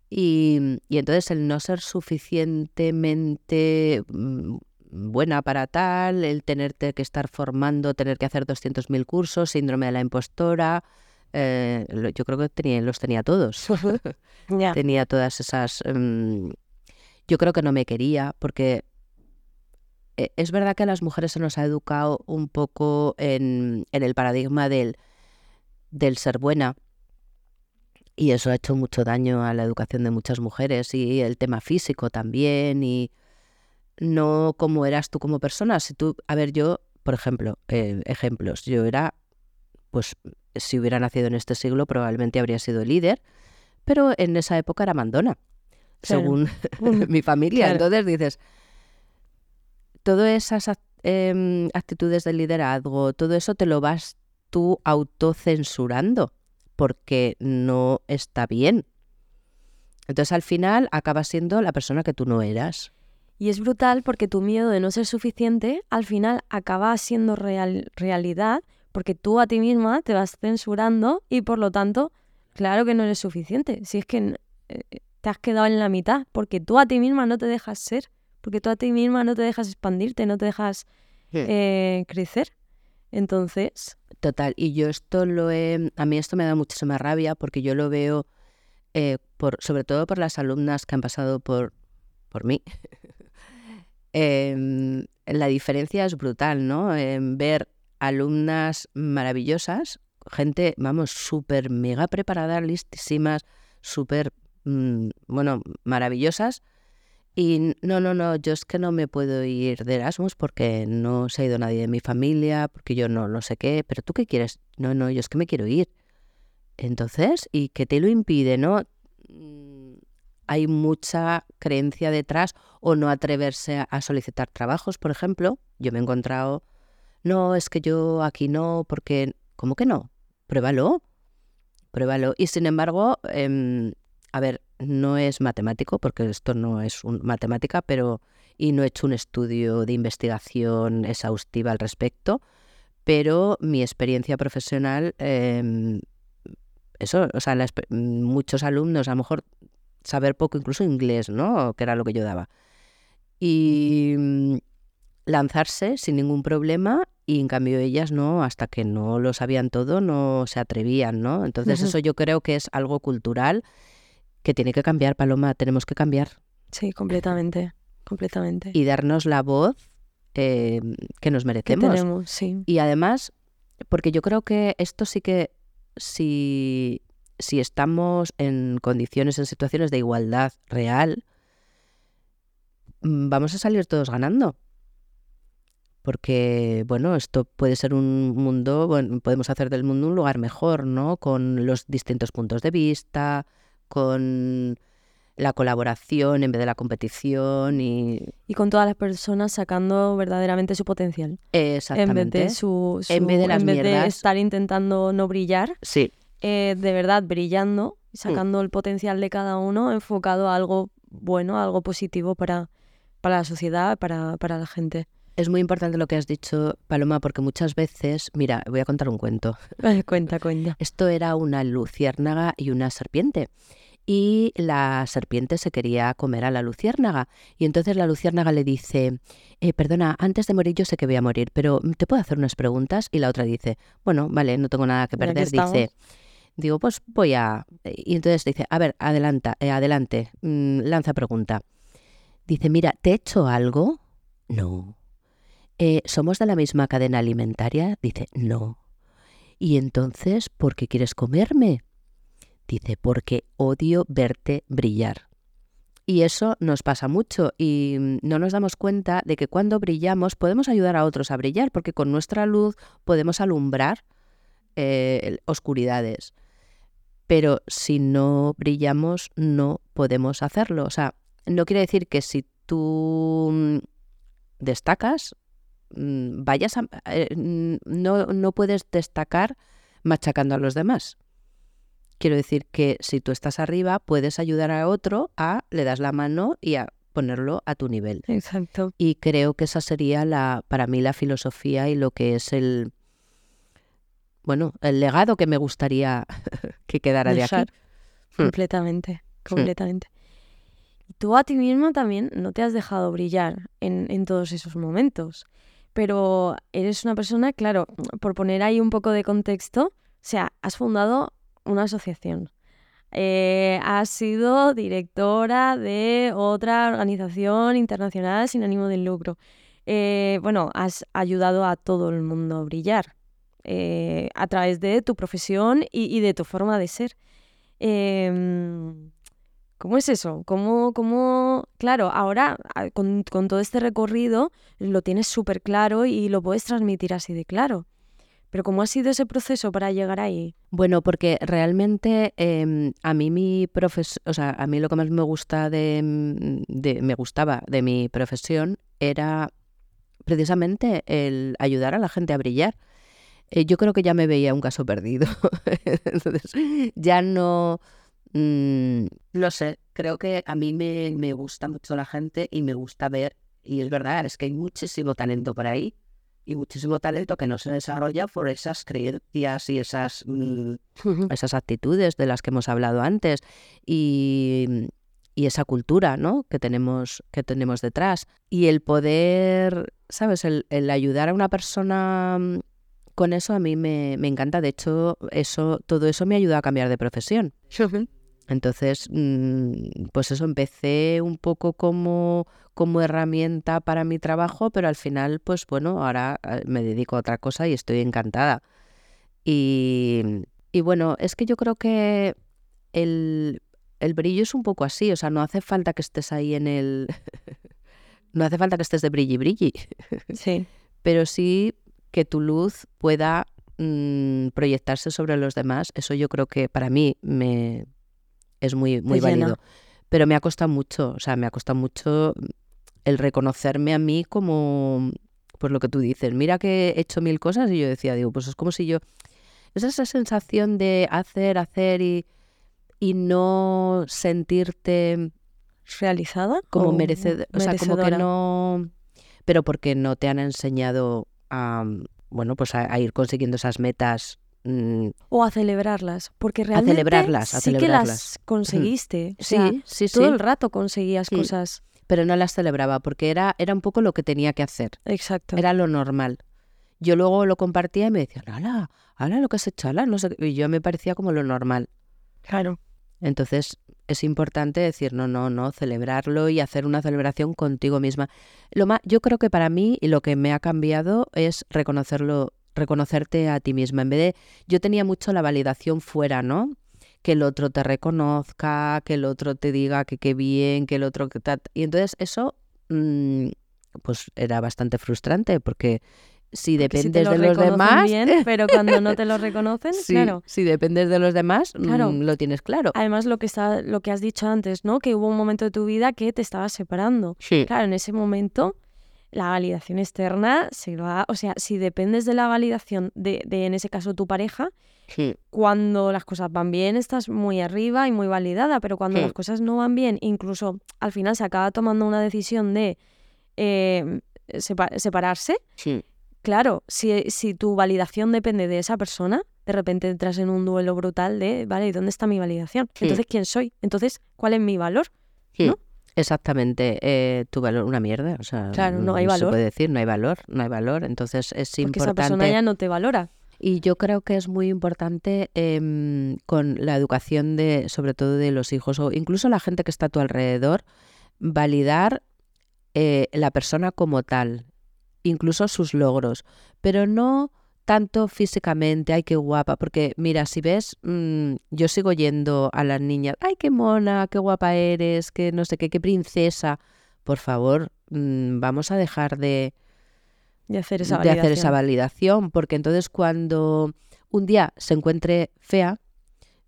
Y, y entonces el no ser suficientemente mm, buena para tal, el tenerte que estar formando, tener que hacer 200.000 cursos, síndrome de la impostora, eh, yo creo que tenía, los tenía todos. Tenía todas esas... mm, yo creo que no me quería porque eh, es verdad que a las mujeres se nos ha educado un poco en, en el paradigma del, del ser buena y eso ha hecho mucho daño a la educación de muchas mujeres y el tema físico también y no cómo eras tú como persona. Si tú, a ver, yo, por ejemplo, eh, ejemplos, yo era, pues si hubiera nacido en este siglo probablemente habría sido líder, pero en esa época era mandona, Claro. según Mm, mi familia. claro. Entonces dices, todas esas em, actitudes de liderazgo, todo eso te lo vas tú autocensurando porque no está bien. Entonces al final acabas siendo la persona que tú no eras. Y es brutal porque tu miedo de no ser suficiente al final acaba siendo real- realidad porque tú a ti misma te vas censurando y por lo tanto, claro que no eres suficiente. Si es que eh, te has quedado en la mitad porque tú a ti misma no te dejas ser, porque tú a ti misma no te dejas expandirte, no te dejas eh, crecer. Entonces, Total, y yo esto lo he, a mí esto me da muchísima rabia porque yo lo veo, eh, por, sobre todo por las alumnas que han pasado por, por mí. Em, la diferencia es brutal, ¿no? En ver alumnas maravillosas, gente, vamos, súper mega preparada, listísimas, súper, mm, bueno, maravillosas. Y no, no, no, yo es que no me puedo ir de Erasmus porque no se ha ido nadie de mi familia, porque yo no, no sé qué, pero tú qué quieres? No, no, yo es que me quiero ir. Entonces, ¿y qué te lo impide, no? Mm, Hay mucha creencia detrás o no atreverse a- solicitar trabajos, por ejemplo. Yo me he encontrado, no, es que yo aquí no, porque, ¿cómo que no? Pruébalo, pruébalo. Y sin embargo, em, a ver, no es matemático, porque esto no es un, matemática, pero y no he hecho un estudio de investigación exhaustiva al respecto, pero mi experiencia profesional, em, eso, o sea, muchos alumnos, a lo mejor saber poco, incluso inglés, ¿no? Que era lo que yo daba. Y mm, lanzarse sin ningún problema y en cambio ellas no, hasta que no lo sabían todo, no se atrevían, ¿no? Entonces eso yo creo que es algo cultural que tiene que cambiar, Paloma, tenemos que cambiar sí, completamente, completamente. y darnos la voz eh, que nos ¿Qué merecemos. tenemos? Sí. Y además, porque yo creo que esto sí que, si, si estamos en condiciones, en situaciones de igualdad real, mm, vamos a salir todos ganando. Porque, bueno, esto puede ser un mundo, bueno, podemos hacer del mundo un lugar mejor, ¿no? Con los distintos puntos de vista, con la colaboración en vez de la competición y... Y con todas las personas sacando verdaderamente su potencial. Exactamente. En vez de su, En vez de su- las en vez de mierdas. estar intentando no brillar, Sí, eh, de verdad brillando Mm. sacando el potencial de cada uno enfocado a algo bueno, a algo positivo para, para la sociedad, para, para la gente. Es muy importante lo que has dicho, Paloma, porque muchas veces, mira, voy a contar un cuento. cuenta, cuenta. Esto era una luciérnaga y una serpiente. Y la serpiente se quería comer a la luciérnaga. Y entonces la luciérnaga le dice, "Eh, perdona, antes de morir yo sé que voy a morir, pero ¿te puedo hacer unas preguntas? Y la otra dice, bueno, vale, no tengo nada que perder. Dice, digo, pues voy a... Y entonces dice, a ver, adelanta, eh, adelante, mm, lanza pregunta. Dice, mira, ¿te he hecho algo? No. "Eh, ¿somos de la misma cadena alimentaria? Dice, no. ¿Y entonces por qué quieres comerme? Dice, porque odio verte brillar. Y eso nos pasa mucho y mm, no nos damos cuenta de que cuando brillamos podemos ayudar a otros a brillar, porque con nuestra luz podemos alumbrar eh, oscuridades. Pero si no brillamos no podemos hacerlo. O sea, no quiere decir que si tú mm, destacas, vayas a... eh, mm, no, no puedes destacar machacando a los demás. Quiero decir que si tú estás arriba, puedes ayudar a otro a, le das la mano y a ponerlo a tu nivel. Exacto. Y creo que esa sería la, para mí la filosofía y lo que es el, bueno, el legado que me gustaría que quedara de aquí. Hmm. Completamente, completamente. Tú a ti misma también no te has dejado brillar en, en todos esos momentos, pero eres una persona, claro, por poner ahí un poco de contexto, o sea, has fundado una asociación, eh, has sido directora de otra organización internacional sin ánimo de lucro, eh, bueno, has ayudado a todo el mundo a brillar eh, a través de tu profesión y, y de tu forma de ser. ¿Cómo es eso? ¿Cómo, cómo... Claro, ahora a- con, con todo este recorrido lo tienes súper claro y lo puedes transmitir así de claro. Pero ¿cómo ha sido ese proceso para llegar ahí? Bueno, porque realmente em, a mí mi o sea, a mí lo que más me gusta de, mm, de- me gustaba de mi profesión era precisamente el ayudar a la gente a brillar. Eh, yo creo que ya me veía un caso perdido. Entonces, ya no mm, no sé, creo que a mí me, me gusta mucho la gente y me gusta ver, y es verdad, es que hay muchísimo talento por ahí y muchísimo talento que no se desarrolla por esas creencias y esas, mm, esas actitudes de las que hemos hablado antes y, y esa cultura ¿no? que, tenemos, que tenemos detrás. Y el poder, ¿sabes? El, el ayudar a una persona mm, con eso a mí me, me encanta. De hecho, eso, todo eso me ayuda a cambiar de profesión. Entonces, mm, pues eso, empecé un poco como, como herramienta para mi trabajo, pero al final, pues bueno, ahora eh, me dedico a otra cosa y estoy encantada. Y, y bueno, es que yo creo que el, el brillo es un poco así, o sea, no hace falta que estés ahí en el... no hace falta que estés de brilli brilli, Sí, pero sí que tu luz pueda mm, proyectarse sobre los demás. Eso yo creo que para mí me es muy, muy llena. válido. Pero me ha costado mucho, o sea, me ha costado mucho el reconocerme a mí como, pues lo que tú dices, mira que he hecho mil cosas y yo decía, digo, pues es como si yo, es esa sensación de hacer, hacer y, y no sentirte realizada. como o merecedor, o sea, como que merecedora? no, pero porque no te han enseñado a, bueno, pues a, a ir consiguiendo esas metas. Mm, O a celebrarlas, porque realmente celebrarlas, a sí que celebrarlas. las conseguiste. O sea, sí, sí, todo sí, el rato conseguías cosas. pero no las celebraba porque era, era un poco lo que tenía que hacer, Exacto. era lo normal. Yo luego lo compartía y me decían, hala, hala lo que has hecho, hala, no sé, qué", y yo me parecía como lo normal. Claro. Entonces es importante decir, no, no, no, celebrarlo y hacer una celebración contigo misma. Lo más, yo creo que para mí y lo que me ha cambiado es reconocerlo, reconocerte a ti misma. En vez de, yo tenía mucho la validación fuera, ¿no? Que el otro te reconozca, que el otro te diga que qué bien, que el otro que tal. Y entonces eso, mm, pues era bastante frustrante porque si Porque si te dependes lo de los demás, bien, pero cuando no te lo reconocen, sí, claro. si dependes de los demás, Claro. mm, lo tienes claro. Además, lo que, está, lo que has dicho antes, ¿no? Que hubo un momento de tu vida que te estabas separando. Sí. Claro, en ese momento la validación externa se va, o sea, si dependes de la validación de, de, en ese caso, tu pareja, Sí. cuando las cosas van bien estás muy arriba y muy validada, pero cuando Sí. las cosas no van bien, incluso al final se acaba tomando una decisión de eh, sepa- separarse, Sí. claro, si, si tu validación depende de esa persona, de repente entras en un duelo brutal de, vale, ¿y dónde está mi validación? Entonces, ¿quién soy? Entonces, ¿cuál es mi valor? Exactamente, eh, tu valor, una mierda, o sea, Claro, no hay Se valor. puede decir, no hay valor, no hay valor, entonces es Porque esa importante. persona ya no te valora. Y yo creo que es muy importante em, con la educación de, sobre todo de los hijos o incluso la gente que está a tu alrededor, validar eh, la persona como tal incluso sus logros, pero no tanto físicamente, ay, qué guapa, porque mira, si ves, mm, yo sigo yendo a las niñas, ay, qué mona, qué guapa eres, qué no sé qué, qué princesa. Por favor, mm, vamos a dejar de, de hacer esa de validación. hacer esa validación, porque entonces cuando un día se encuentre fea,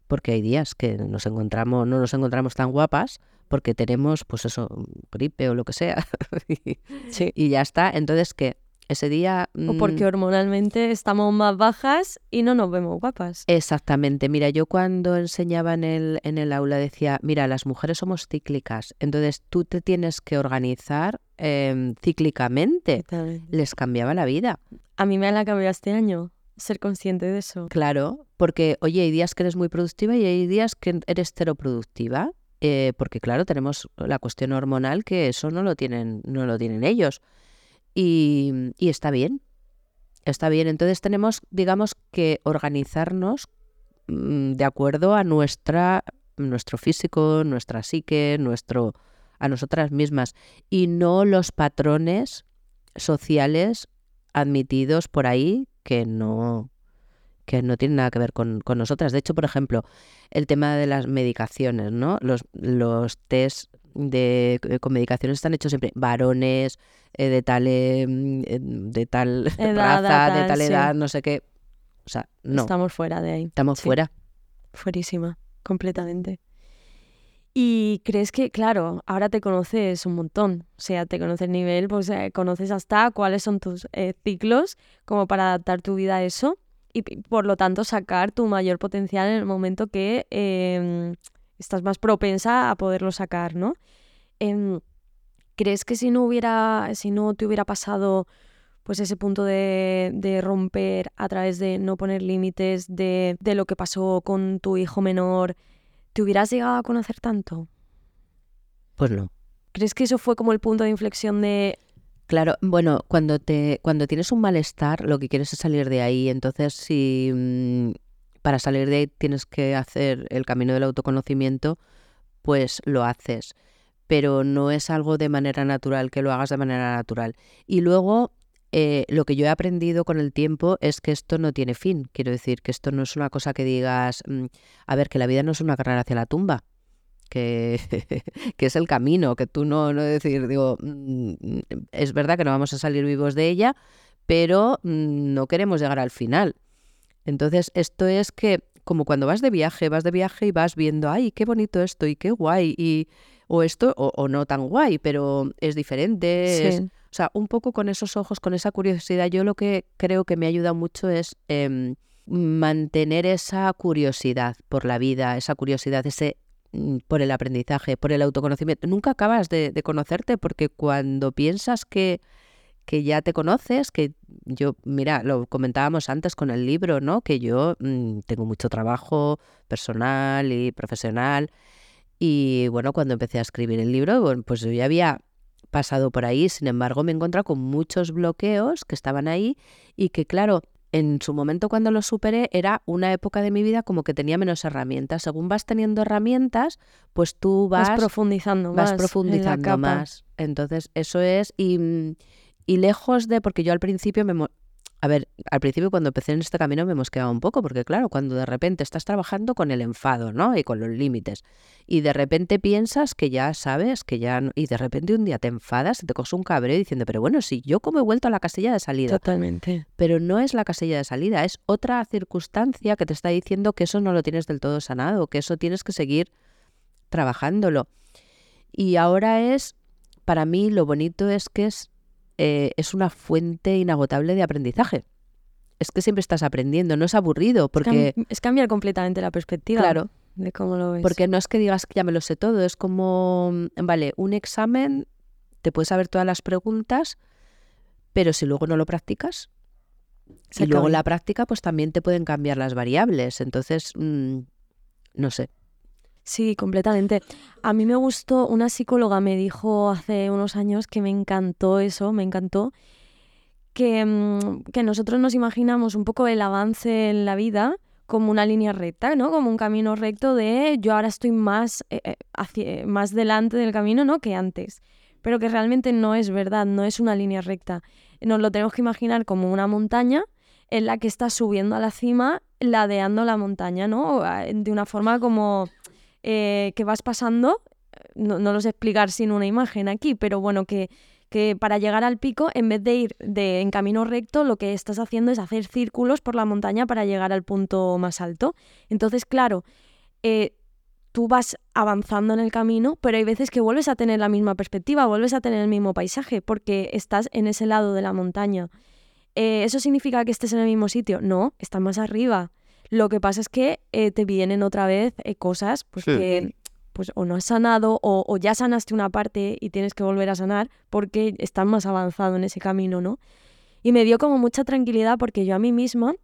porque hay días que nos encontramos, no nos encontramos tan guapas, porque tenemos, pues eso, gripe o lo que sea, Sí. y ya está. Entonces, ¿qué? Ese día... O mm, porque hormonalmente estamos más bajas y no nos vemos guapas. Exactamente. Mira, yo cuando enseñaba en el, en el aula decía, mira, las mujeres somos cíclicas, entonces tú te tienes que organizar em, cíclicamente. Les cambiaba la vida. A mí me la cambiado este año ser consciente de eso. Claro, porque, oye, hay días que eres muy productiva y hay días que eres cero productiva. eh, porque, claro, tenemos la cuestión hormonal que eso no lo tienen, no lo tienen ellos. Y, y está bien. Está bien. Entonces tenemos, digamos, que organizarnos mm, de acuerdo a nuestra, nuestro físico, nuestra psique, nuestro, a nosotras mismas. Y no los patrones sociales admitidos por ahí que no, que no tienen nada que ver con, con nosotras. De hecho, por ejemplo, el tema de las medicaciones, ¿no? Los, los test de, eh, con medicaciones están hechos siempre varones eh, de tal eh, mm, eh, de tal Edad, raza, de tal, sí. edad, no sé qué. O sea, no, Estamos fuera de ahí. estamos sí. fuera. Fuerísima, completamente. Y crees que, claro, ahora te conoces un montón. O sea, te conoces el nivel, pues eh, conoces hasta cuáles son tus eh, ciclos como para adaptar tu vida a eso y por lo tanto sacar tu mayor potencial en el momento que em, estás más propensa a poderlo sacar, ¿no? Em, ¿Crees que si no hubiera, si no te hubiera pasado pues ese punto de, de romper a través de no poner límites, de, de lo que pasó con tu hijo menor, ¿te hubieras llegado a conocer tanto? Pues no. ¿Crees que eso fue como el punto de inflexión de... Claro, bueno, cuando te, cuando tienes un malestar, lo que quieres es salir de ahí. Entonces, si mm, para salir de ahí tienes que hacer el camino del autoconocimiento, pues lo haces. Pero no es algo de manera natural, que lo hagas de manera natural. Y luego, eh, lo que yo he aprendido con el tiempo es que esto no tiene fin. Quiero decir, que esto no es una cosa que digas, mm, a ver, que la vida no es una carrera hacia la tumba. Que, que es el camino, que tú no, no decir, digo, mm, es verdad que no vamos a salir vivos de ella, pero mm, no queremos llegar al final. Entonces, esto es que, como cuando vas de viaje, vas de viaje y vas viendo, ay, qué bonito esto y qué guay, y, o esto, o, o no tan guay, pero es diferente. es- o sea, un poco con esos ojos, con esa curiosidad, yo lo que creo que me ayuda mucho es em, mantener esa curiosidad por la vida, esa curiosidad, ese mm, por el aprendizaje, por el autoconocimiento. Nunca acabas de, de conocerte porque cuando piensas que, que ya te conoces, que yo, mira, lo comentábamos antes con el libro, ¿no? Que yo mm, tengo mucho trabajo personal y profesional. Y bueno, cuando empecé a escribir el libro, bueno, pues yo ya había pasado por ahí, sin embargo me he encontrado con muchos bloqueos que estaban ahí y que claro, en su momento cuando los superé era una época de mi vida como que tenía menos herramientas. Según vas teniendo herramientas, pues tú vas, Vas profundizando vas más. en la profundizando capa. más. Entonces, eso es, y, mm, y lejos de, porque yo al principio me... A ver, al principio cuando empecé en este camino me mosqueaba un poco, porque claro, cuando de repente estás trabajando con el enfado, ¿no? Y con los límites, y de repente piensas que ya sabes, que ya... no- y de repente un día te enfadas, te coges un cabreo diciendo, pero bueno, si yo como he vuelto a la casilla de salida, Totalmente. pero no es la casilla de salida, es otra circunstancia que te está diciendo que eso no lo tienes del todo sanado, que eso tienes que seguir trabajándolo. Y ahora es, para mí, lo bonito es que es, eh, es una fuente inagotable de aprendizaje. Es que siempre estás aprendiendo, no es aburrido, porque, Cam- es cambiar completamente la perspectiva claro, de cómo lo ves. porque no es que digas que ya me lo sé todo, es como, mm, vale, un examen, te puedes saber todas las preguntas, pero si luego no lo practicas, Se y luego acaba. la práctica, pues también te pueden cambiar las variables. Entonces, mm, no sé. Sí, completamente. A mí me gustó, una psicóloga me dijo hace unos años que me encantó eso, me encantó, que, mm, que nosotros nos imaginamos un poco el avance en la vida como una línea recta, ¿no? Como un camino recto de yo ahora estoy más, eh, eh, hacia- más delante del camino, ¿no? Que antes. Pero que realmente no es verdad, no es una línea recta. nos lo tenemos que imaginar como una montaña en la que estás subiendo a la cima, ladeando la montaña, ¿no? De una forma como eh, que vas pasando, no, no lo sé explicar sin una imagen aquí, pero bueno, que, que para llegar al pico, en vez de ir de, en camino recto, lo que estás haciendo es hacer círculos por la montaña para llegar al punto más alto. Entonces, claro, eh, tú vas avanzando en el camino, pero hay veces que vuelves a tener la misma perspectiva, vuelves a tener el mismo paisaje, porque estás en ese lado de la montaña. Eh, ¿Eso significa que estés en el mismo sitio? No, estás más arriba. Lo que pasa es que eh, te vienen otra vez eh, cosas pues, que pues, o no has sanado o, o, ya sanaste una parte y tienes que volver a sanar porque estás más avanzado en ese camino, ¿no? Y me dio como mucha tranquilidad porque yo a mí misma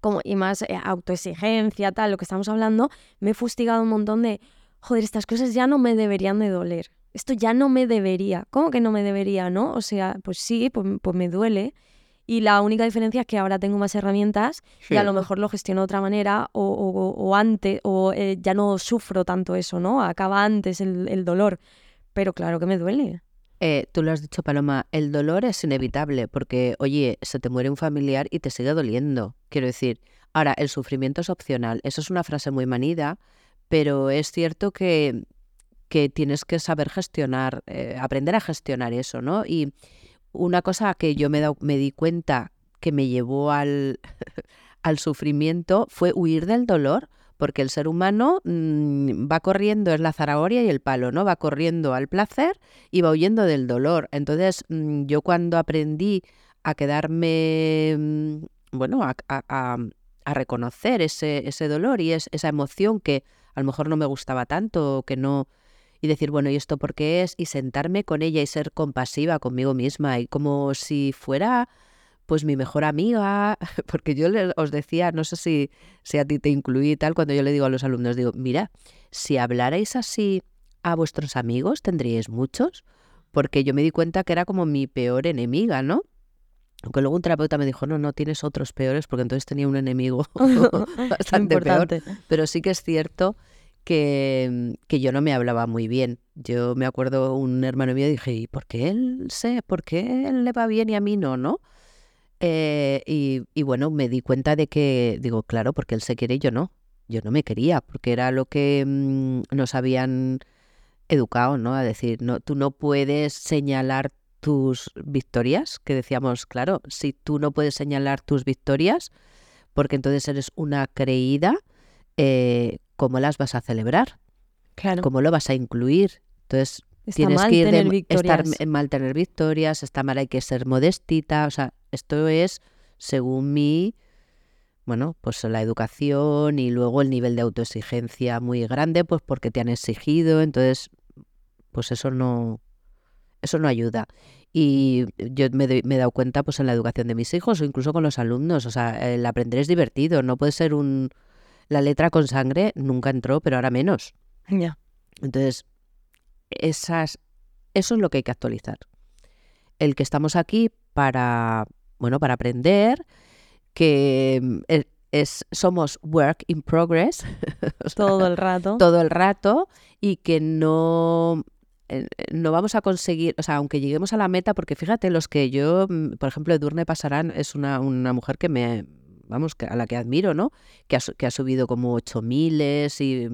como, y más eh, autoexigencia, tal, lo que estamos hablando, me he fustigado un montón de, joder, estas cosas ya no me deberían de doler. Esto ya no me debería. ¿Cómo que no me debería, no? O sea, pues sí, pues, pues me duele. Y la única diferencia es que ahora tengo más herramientas y a lo mejor lo gestiono de otra manera o, o, o antes, o eh, ya no sufro tanto eso, ¿no? Acaba antes el, el dolor. Pero claro que me duele. Eh, tú lo has dicho, Paloma, el dolor es inevitable porque, oye, se te muere un familiar y te sigue doliendo. Quiero decir, ahora, el sufrimiento es opcional. Eso es una frase muy manida, pero es cierto que, que tienes que saber gestionar, eh, aprender a gestionar eso, ¿no? Y una cosa que yo me, di cuenta que me llevó al, al sufrimiento fue huir del dolor porque el ser humano mmm, va corriendo, es la zanahoria y el palo, ¿no? Va corriendo al placer y va huyendo del dolor. Entonces, mmm, yo cuando aprendí a quedarme, mmm, bueno, a, a, reconocer ese, ese dolor y es, esa emoción que a lo mejor no me gustaba tanto, que no... Y decir, bueno, ¿y esto por qué es? Y sentarme con ella y ser compasiva conmigo misma y como si fuera pues mi mejor amiga, porque yo le, os decía, no sé si, si a ti te incluí y tal, cuando yo le digo a los alumnos, digo, mira, si hablarais así a vuestros amigos, tendríais muchos, porque yo me di cuenta que era como mi peor enemiga, ¿no? Aunque luego un terapeuta me dijo, no, no, tienes otros peores, porque entonces tenía un enemigo bastante peor. Pero sí que es cierto que, que, yo no me hablaba muy bien. Yo me acuerdo un hermano mío dije, ¿y por qué él sé? ¿Por qué él le va bien y a mí no, no? Eh, y, y, bueno, me di cuenta de que, digo, claro, porque él se quiere y yo no. Yo no me quería, porque era lo que mmm, nos habían educado, ¿no? A decir, no, tú no puedes señalar tus victorias, que decíamos, claro, si tú no puedes señalar tus victorias, porque entonces eres una creída, eh, ¿cómo las vas a celebrar? Claro. ¿Cómo lo vas a incluir? Entonces, Está tienes que ir tener de estar mal tener victorias, está mal hay que ser modestita, o sea, esto es según mi bueno, pues la educación y luego el nivel de autoexigencia muy grande, pues porque te han exigido, entonces pues eso no eso no ayuda. Y yo me, doy, me he dado cuenta pues en la educación de mis hijos o incluso con los alumnos, o sea, el aprender es divertido, no puede ser un la letra con sangre nunca entró, pero ahora menos. Ya. Yeah. Entonces, esas, eso es lo que hay que actualizar. El que estamos aquí para, bueno, para aprender, que es, es somos work in progress. todo el rato. Todo el rato y que no no vamos a conseguir, o sea, aunque lleguemos a la meta, porque fíjate, los que yo, por ejemplo, Edurne Pasarán es una, una mujer que me, vamos, a la que admiro, ¿no? Que ha, que ha subido como ocho miles y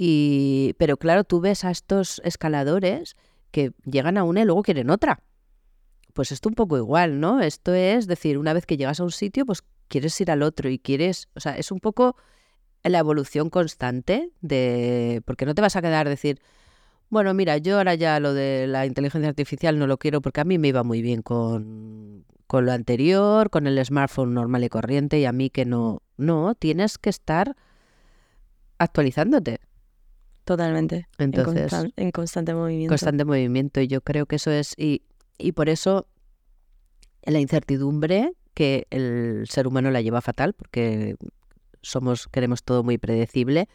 y, pero claro, tú ves a estos escaladores que llegan a una y luego quieren otra. Pues esto un poco igual, ¿no? Esto es decir, una vez que llegas a un sitio, pues quieres ir al otro y quieres, o sea, es un poco la evolución constante de, porque no te vas a quedar decir, bueno, mira, yo ahora ya lo de la inteligencia artificial no lo quiero porque a mí me iba muy bien con, con lo anterior, con el smartphone normal y corriente y a mí que no, no, tienes que estar actualizándote. Totalmente. Entonces, en, constan en, constante movimiento. Constante movimiento. Y yo creo que eso es. Y, y por eso la incertidumbre que el ser humano la lleva fatal, porque somos, queremos todo muy predecible.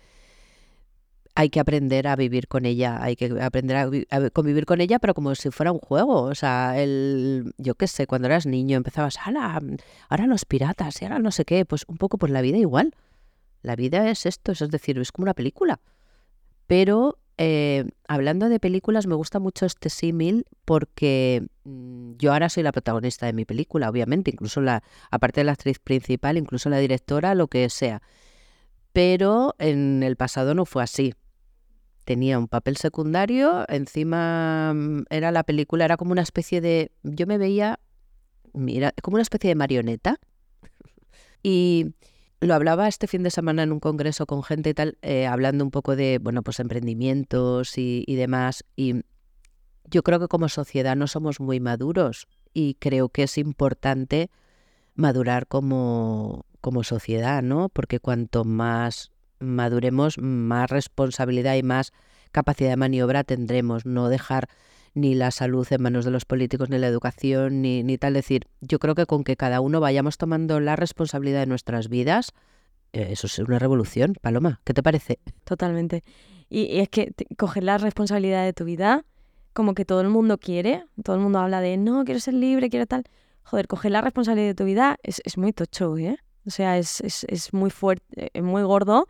Hay que aprender a vivir con ella, hay que aprender a, convivir con ella, pero como si fuera un juego. O sea, el, yo qué sé, cuando eras niño empezabas, ahora, ahora los piratas y ahora no sé qué, pues un poco pues la vida igual. La vida es esto, es decir, es como una película pero eh, hablando de películas, me gusta mucho este símil porque mm, yo ahora soy la protagonista de mi película, obviamente, incluso la, aparte de la actriz principal, incluso la directora, lo que sea. Pero en el pasado no fue así. Tenía un papel secundario, encima mm, era la película, era como una especie de. Yo me veía. Mira, como una especie de marioneta. Y lo hablaba este fin de semana en un congreso con gente y tal, eh, hablando un poco de, bueno, pues emprendimientos y, demás. Y yo creo que como sociedad no somos muy maduros y creo que es importante madurar como, como sociedad, ¿no? Porque cuanto más maduremos, más responsabilidad y más capacidad de maniobra tendremos, no dejar ni la salud en manos de los políticos, ni la educación, ni, ni tal. decir, yo creo que con que cada uno vayamos tomando la responsabilidad de nuestras vidas, eh, eso es una revolución. Paloma, ¿qué te parece? Totalmente. Y, es que coger la responsabilidad de tu vida, como que todo el mundo quiere, todo el mundo habla de, no, quiero ser libre, quiero tal. Joder, coger la responsabilidad de tu vida es, es muy tocho, ¿eh? O sea, es, es, es muy fuerte, es eh, muy gordo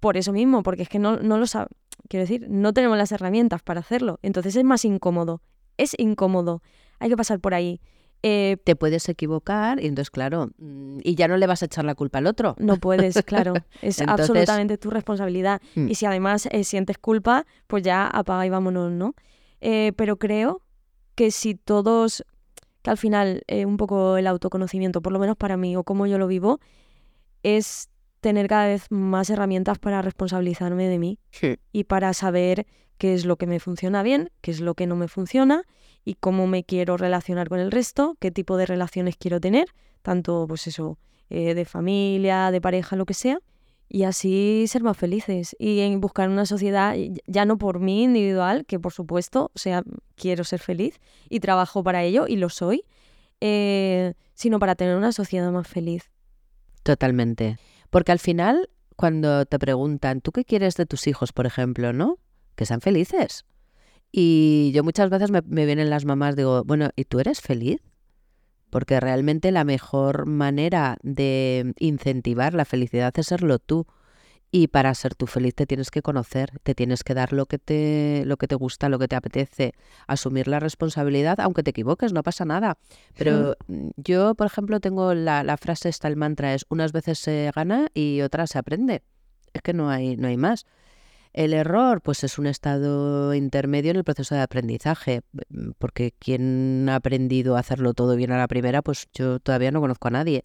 por eso mismo, porque es que no, no lo sabes Quiero decir, no tenemos las herramientas para hacerlo. Entonces es más incómodo. Es incómodo. Hay que pasar por ahí. Eh, te puedes equivocar y entonces, claro, mm, y ya no le vas a echar la culpa al otro. No puedes, claro. Es absolutamente tu responsabilidad. Mm. Y si además eh, sientes culpa, pues ya apaga y vámonos, ¿no? Eh, pero creo que si todos, que al final un poco el autoconocimiento, por lo menos para mí o como yo lo vivo, es tener cada vez más herramientas para responsabilizarme de mí y para saber qué es lo que me funciona bien, qué es lo que no me funciona y cómo me quiero relacionar con el resto, qué tipo de relaciones quiero tener, tanto pues eso, eh, de familia, de pareja, lo que sea, y así ser más felices y en buscar una sociedad, ya no por mí individual, que por supuesto, o sea, quiero ser feliz y trabajo para ello y lo soy, eh, sino para tener una sociedad más feliz. Totalmente. Porque al final, cuando te preguntan, ¿tú qué quieres de tus hijos, por ejemplo, no? Que sean felices. Y yo muchas veces me, vienen las mamás, digo, bueno, ¿y tú eres feliz? Porque realmente la mejor manera de incentivar la felicidad es serlo tú. Y para ser tú feliz te tienes que conocer, te tienes que dar lo que te, lo que te gusta, lo que te apetece, asumir la responsabilidad, aunque te equivoques, no pasa nada. Pero mm, yo, por ejemplo, tengo la, la frase esta, el mantra es, unas veces se gana y otras se aprende. Es que no hay, no hay más. El error, pues es un estado intermedio en el proceso de aprendizaje, mm, porque quien ha aprendido a hacerlo todo bien a la primera, pues yo todavía no conozco a nadie.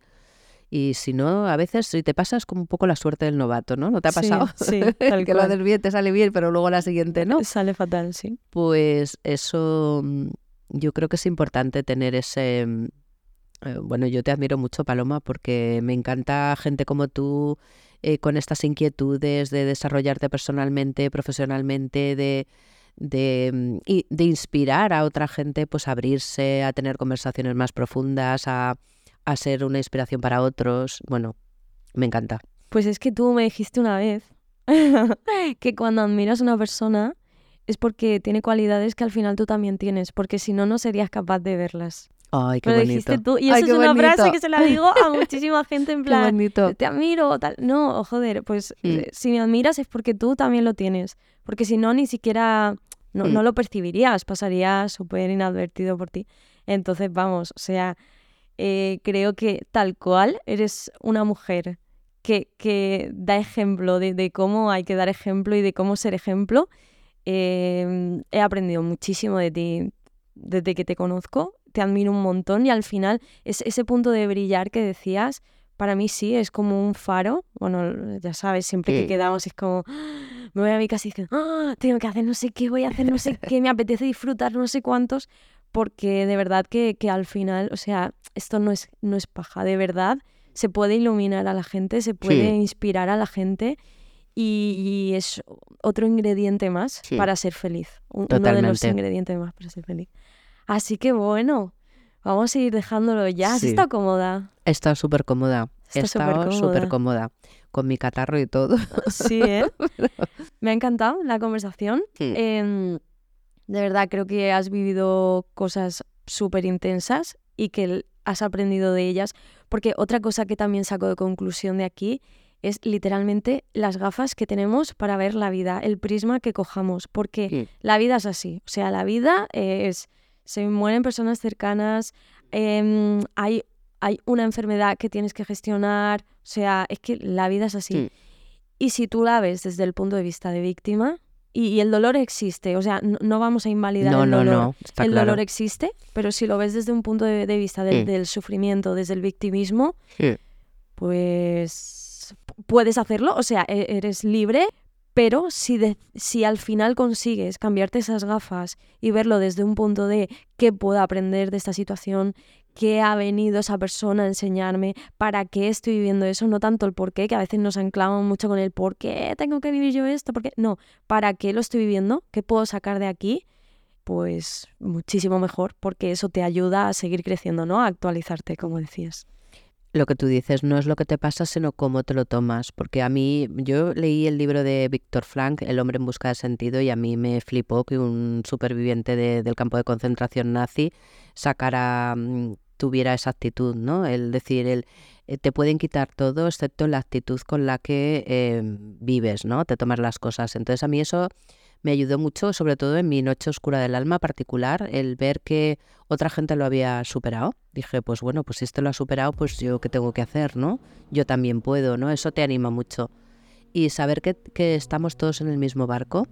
Y si no, a veces si te pasas como un poco la suerte del novato, ¿no? ¿No te ha pasado? Sí, que lo haces bien, te sale bien, pero luego la siguiente no. Sale fatal, sí. Pues eso mm, yo creo que es importante tener ese... Mm, eh, bueno, yo te admiro mucho, Paloma, porque me encanta gente como tú eh, con estas inquietudes de desarrollarte personalmente, profesionalmente, de, de, mm, de inspirar a otra gente pues a abrirse, a tener conversaciones más profundas, a a ser una inspiración para otros. Bueno, me encanta. Pues es que tú me dijiste una vez que cuando admiras a una persona es porque tiene cualidades que al final tú también tienes, porque si no, no serías capaz de verlas. Ay, qué Lo dijiste tú. Y eso es una frase que se la digo a muchísima gente en plan, te admiro, tal. No, joder, pues mm. eh, si me admiras es porque tú también lo tienes. Porque si no, ni siquiera, no, no mm. lo percibirías, pasaría súper inadvertido por ti. Entonces, vamos, o sea, eh, creo que tal cual eres una mujer que, que da ejemplo de, cómo hay que dar ejemplo y de cómo ser ejemplo. Em, he aprendido muchísimo de ti desde que te conozco, te admiro un montón y al final es ese punto de brillar que decías, para mí sí, es como un faro. Bueno, ya sabes, siempre que quedamos es como, me voy a mi casa y digo, ah, tengo que hacer no sé qué, voy a hacer no sé qué, me apetece disfrutar no sé cuántos, porque de verdad que, que al final, o sea, esto no es, no es paja, de verdad se puede iluminar a la gente, se puede inspirar a la gente y, es otro ingrediente más para ser feliz. uno de los ingredientes más para ser feliz. Así que bueno, vamos a ir dejándolo ya. Está cómoda? Está súper cómoda. Está súper cómoda. Con mi catarro y todo. Sí, ¿eh? Me ha encantado la conversación. Em, de verdad, creo que has vivido cosas súper intensas y que has aprendido de ellas. Porque otra cosa que también saco de conclusión de aquí es literalmente las gafas que tenemos para ver la vida, el prisma que cojamos, porque la vida es así. O sea, la vida es, se mueren personas cercanas, em, hay, hay una enfermedad que tienes que gestionar, o sea, es que la vida es así. Y si tú la ves desde el punto de vista de víctima, y, el dolor existe, o sea, no, vamos a invalidar el dolor. No, no, el dolor existe, pero si lo ves desde un punto de, vista del, sufrimiento, desde el victimismo, pues puedes hacerlo, o sea, e, eres libre, pero si, si al final consigues cambiarte esas gafas y verlo desde un punto de qué puedo aprender de esta situación, qué ha venido esa persona a enseñarme, para qué estoy viviendo eso, no tanto el por qué, que a veces nos anclamos mucho con el por qué tengo que vivir yo esto, porque no, para qué lo estoy viviendo, qué puedo sacar de aquí, pues muchísimo mejor, porque eso te ayuda a seguir creciendo, ¿no? A actualizarte, como decías lo que tú dices no es lo que te pasa, sino cómo te lo tomas. Porque a mí, yo leí el libro de Víctor Frank, El hombre en busca de sentido, y a mí me flipó que un superviviente del campo de concentración nazi sacara, mm, tuviera esa actitud, ¿no? El decir, el, eh, te pueden quitar todo excepto la actitud con la que eh, vives, ¿no? Te tomas las cosas. Entonces a mí eso me ayudó mucho, sobre todo en mi noche oscura del alma particular, el ver que otra gente lo había superado. Dije, pues bueno, pues si este lo ha superado, pues yo qué tengo que hacer, ¿no? Yo también puedo, ¿no? Eso te anima mucho. Y saber que, estamos todos en el mismo barco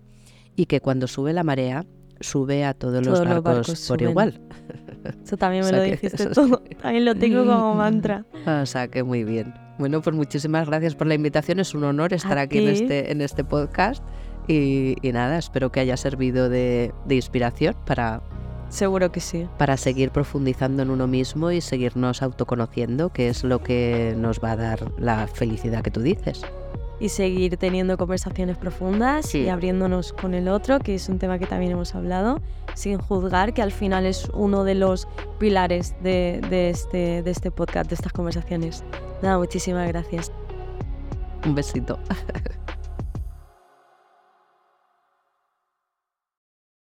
y que cuando sube la marea, sube a todos, los barcos, por igual. Eso también me lo dijiste todo. También lo tengo como mantra. O sea, que muy bien. Bueno, pues muchísimas gracias por la invitación. Es un honor estar aquí en este, en este podcast. Y, nada, espero que haya servido de, inspiración para... Seguro que sí. Para seguir profundizando en uno mismo y seguirnos autoconociendo, que es lo que nos va a dar la felicidad que tú dices y seguir teniendo conversaciones profundas y abriéndonos con el otro, que es un tema que también hemos hablado, sin juzgar, que al final es uno de los pilares de, de, este, de este podcast, de estas conversaciones. Nada, muchísimas gracias. Un besito.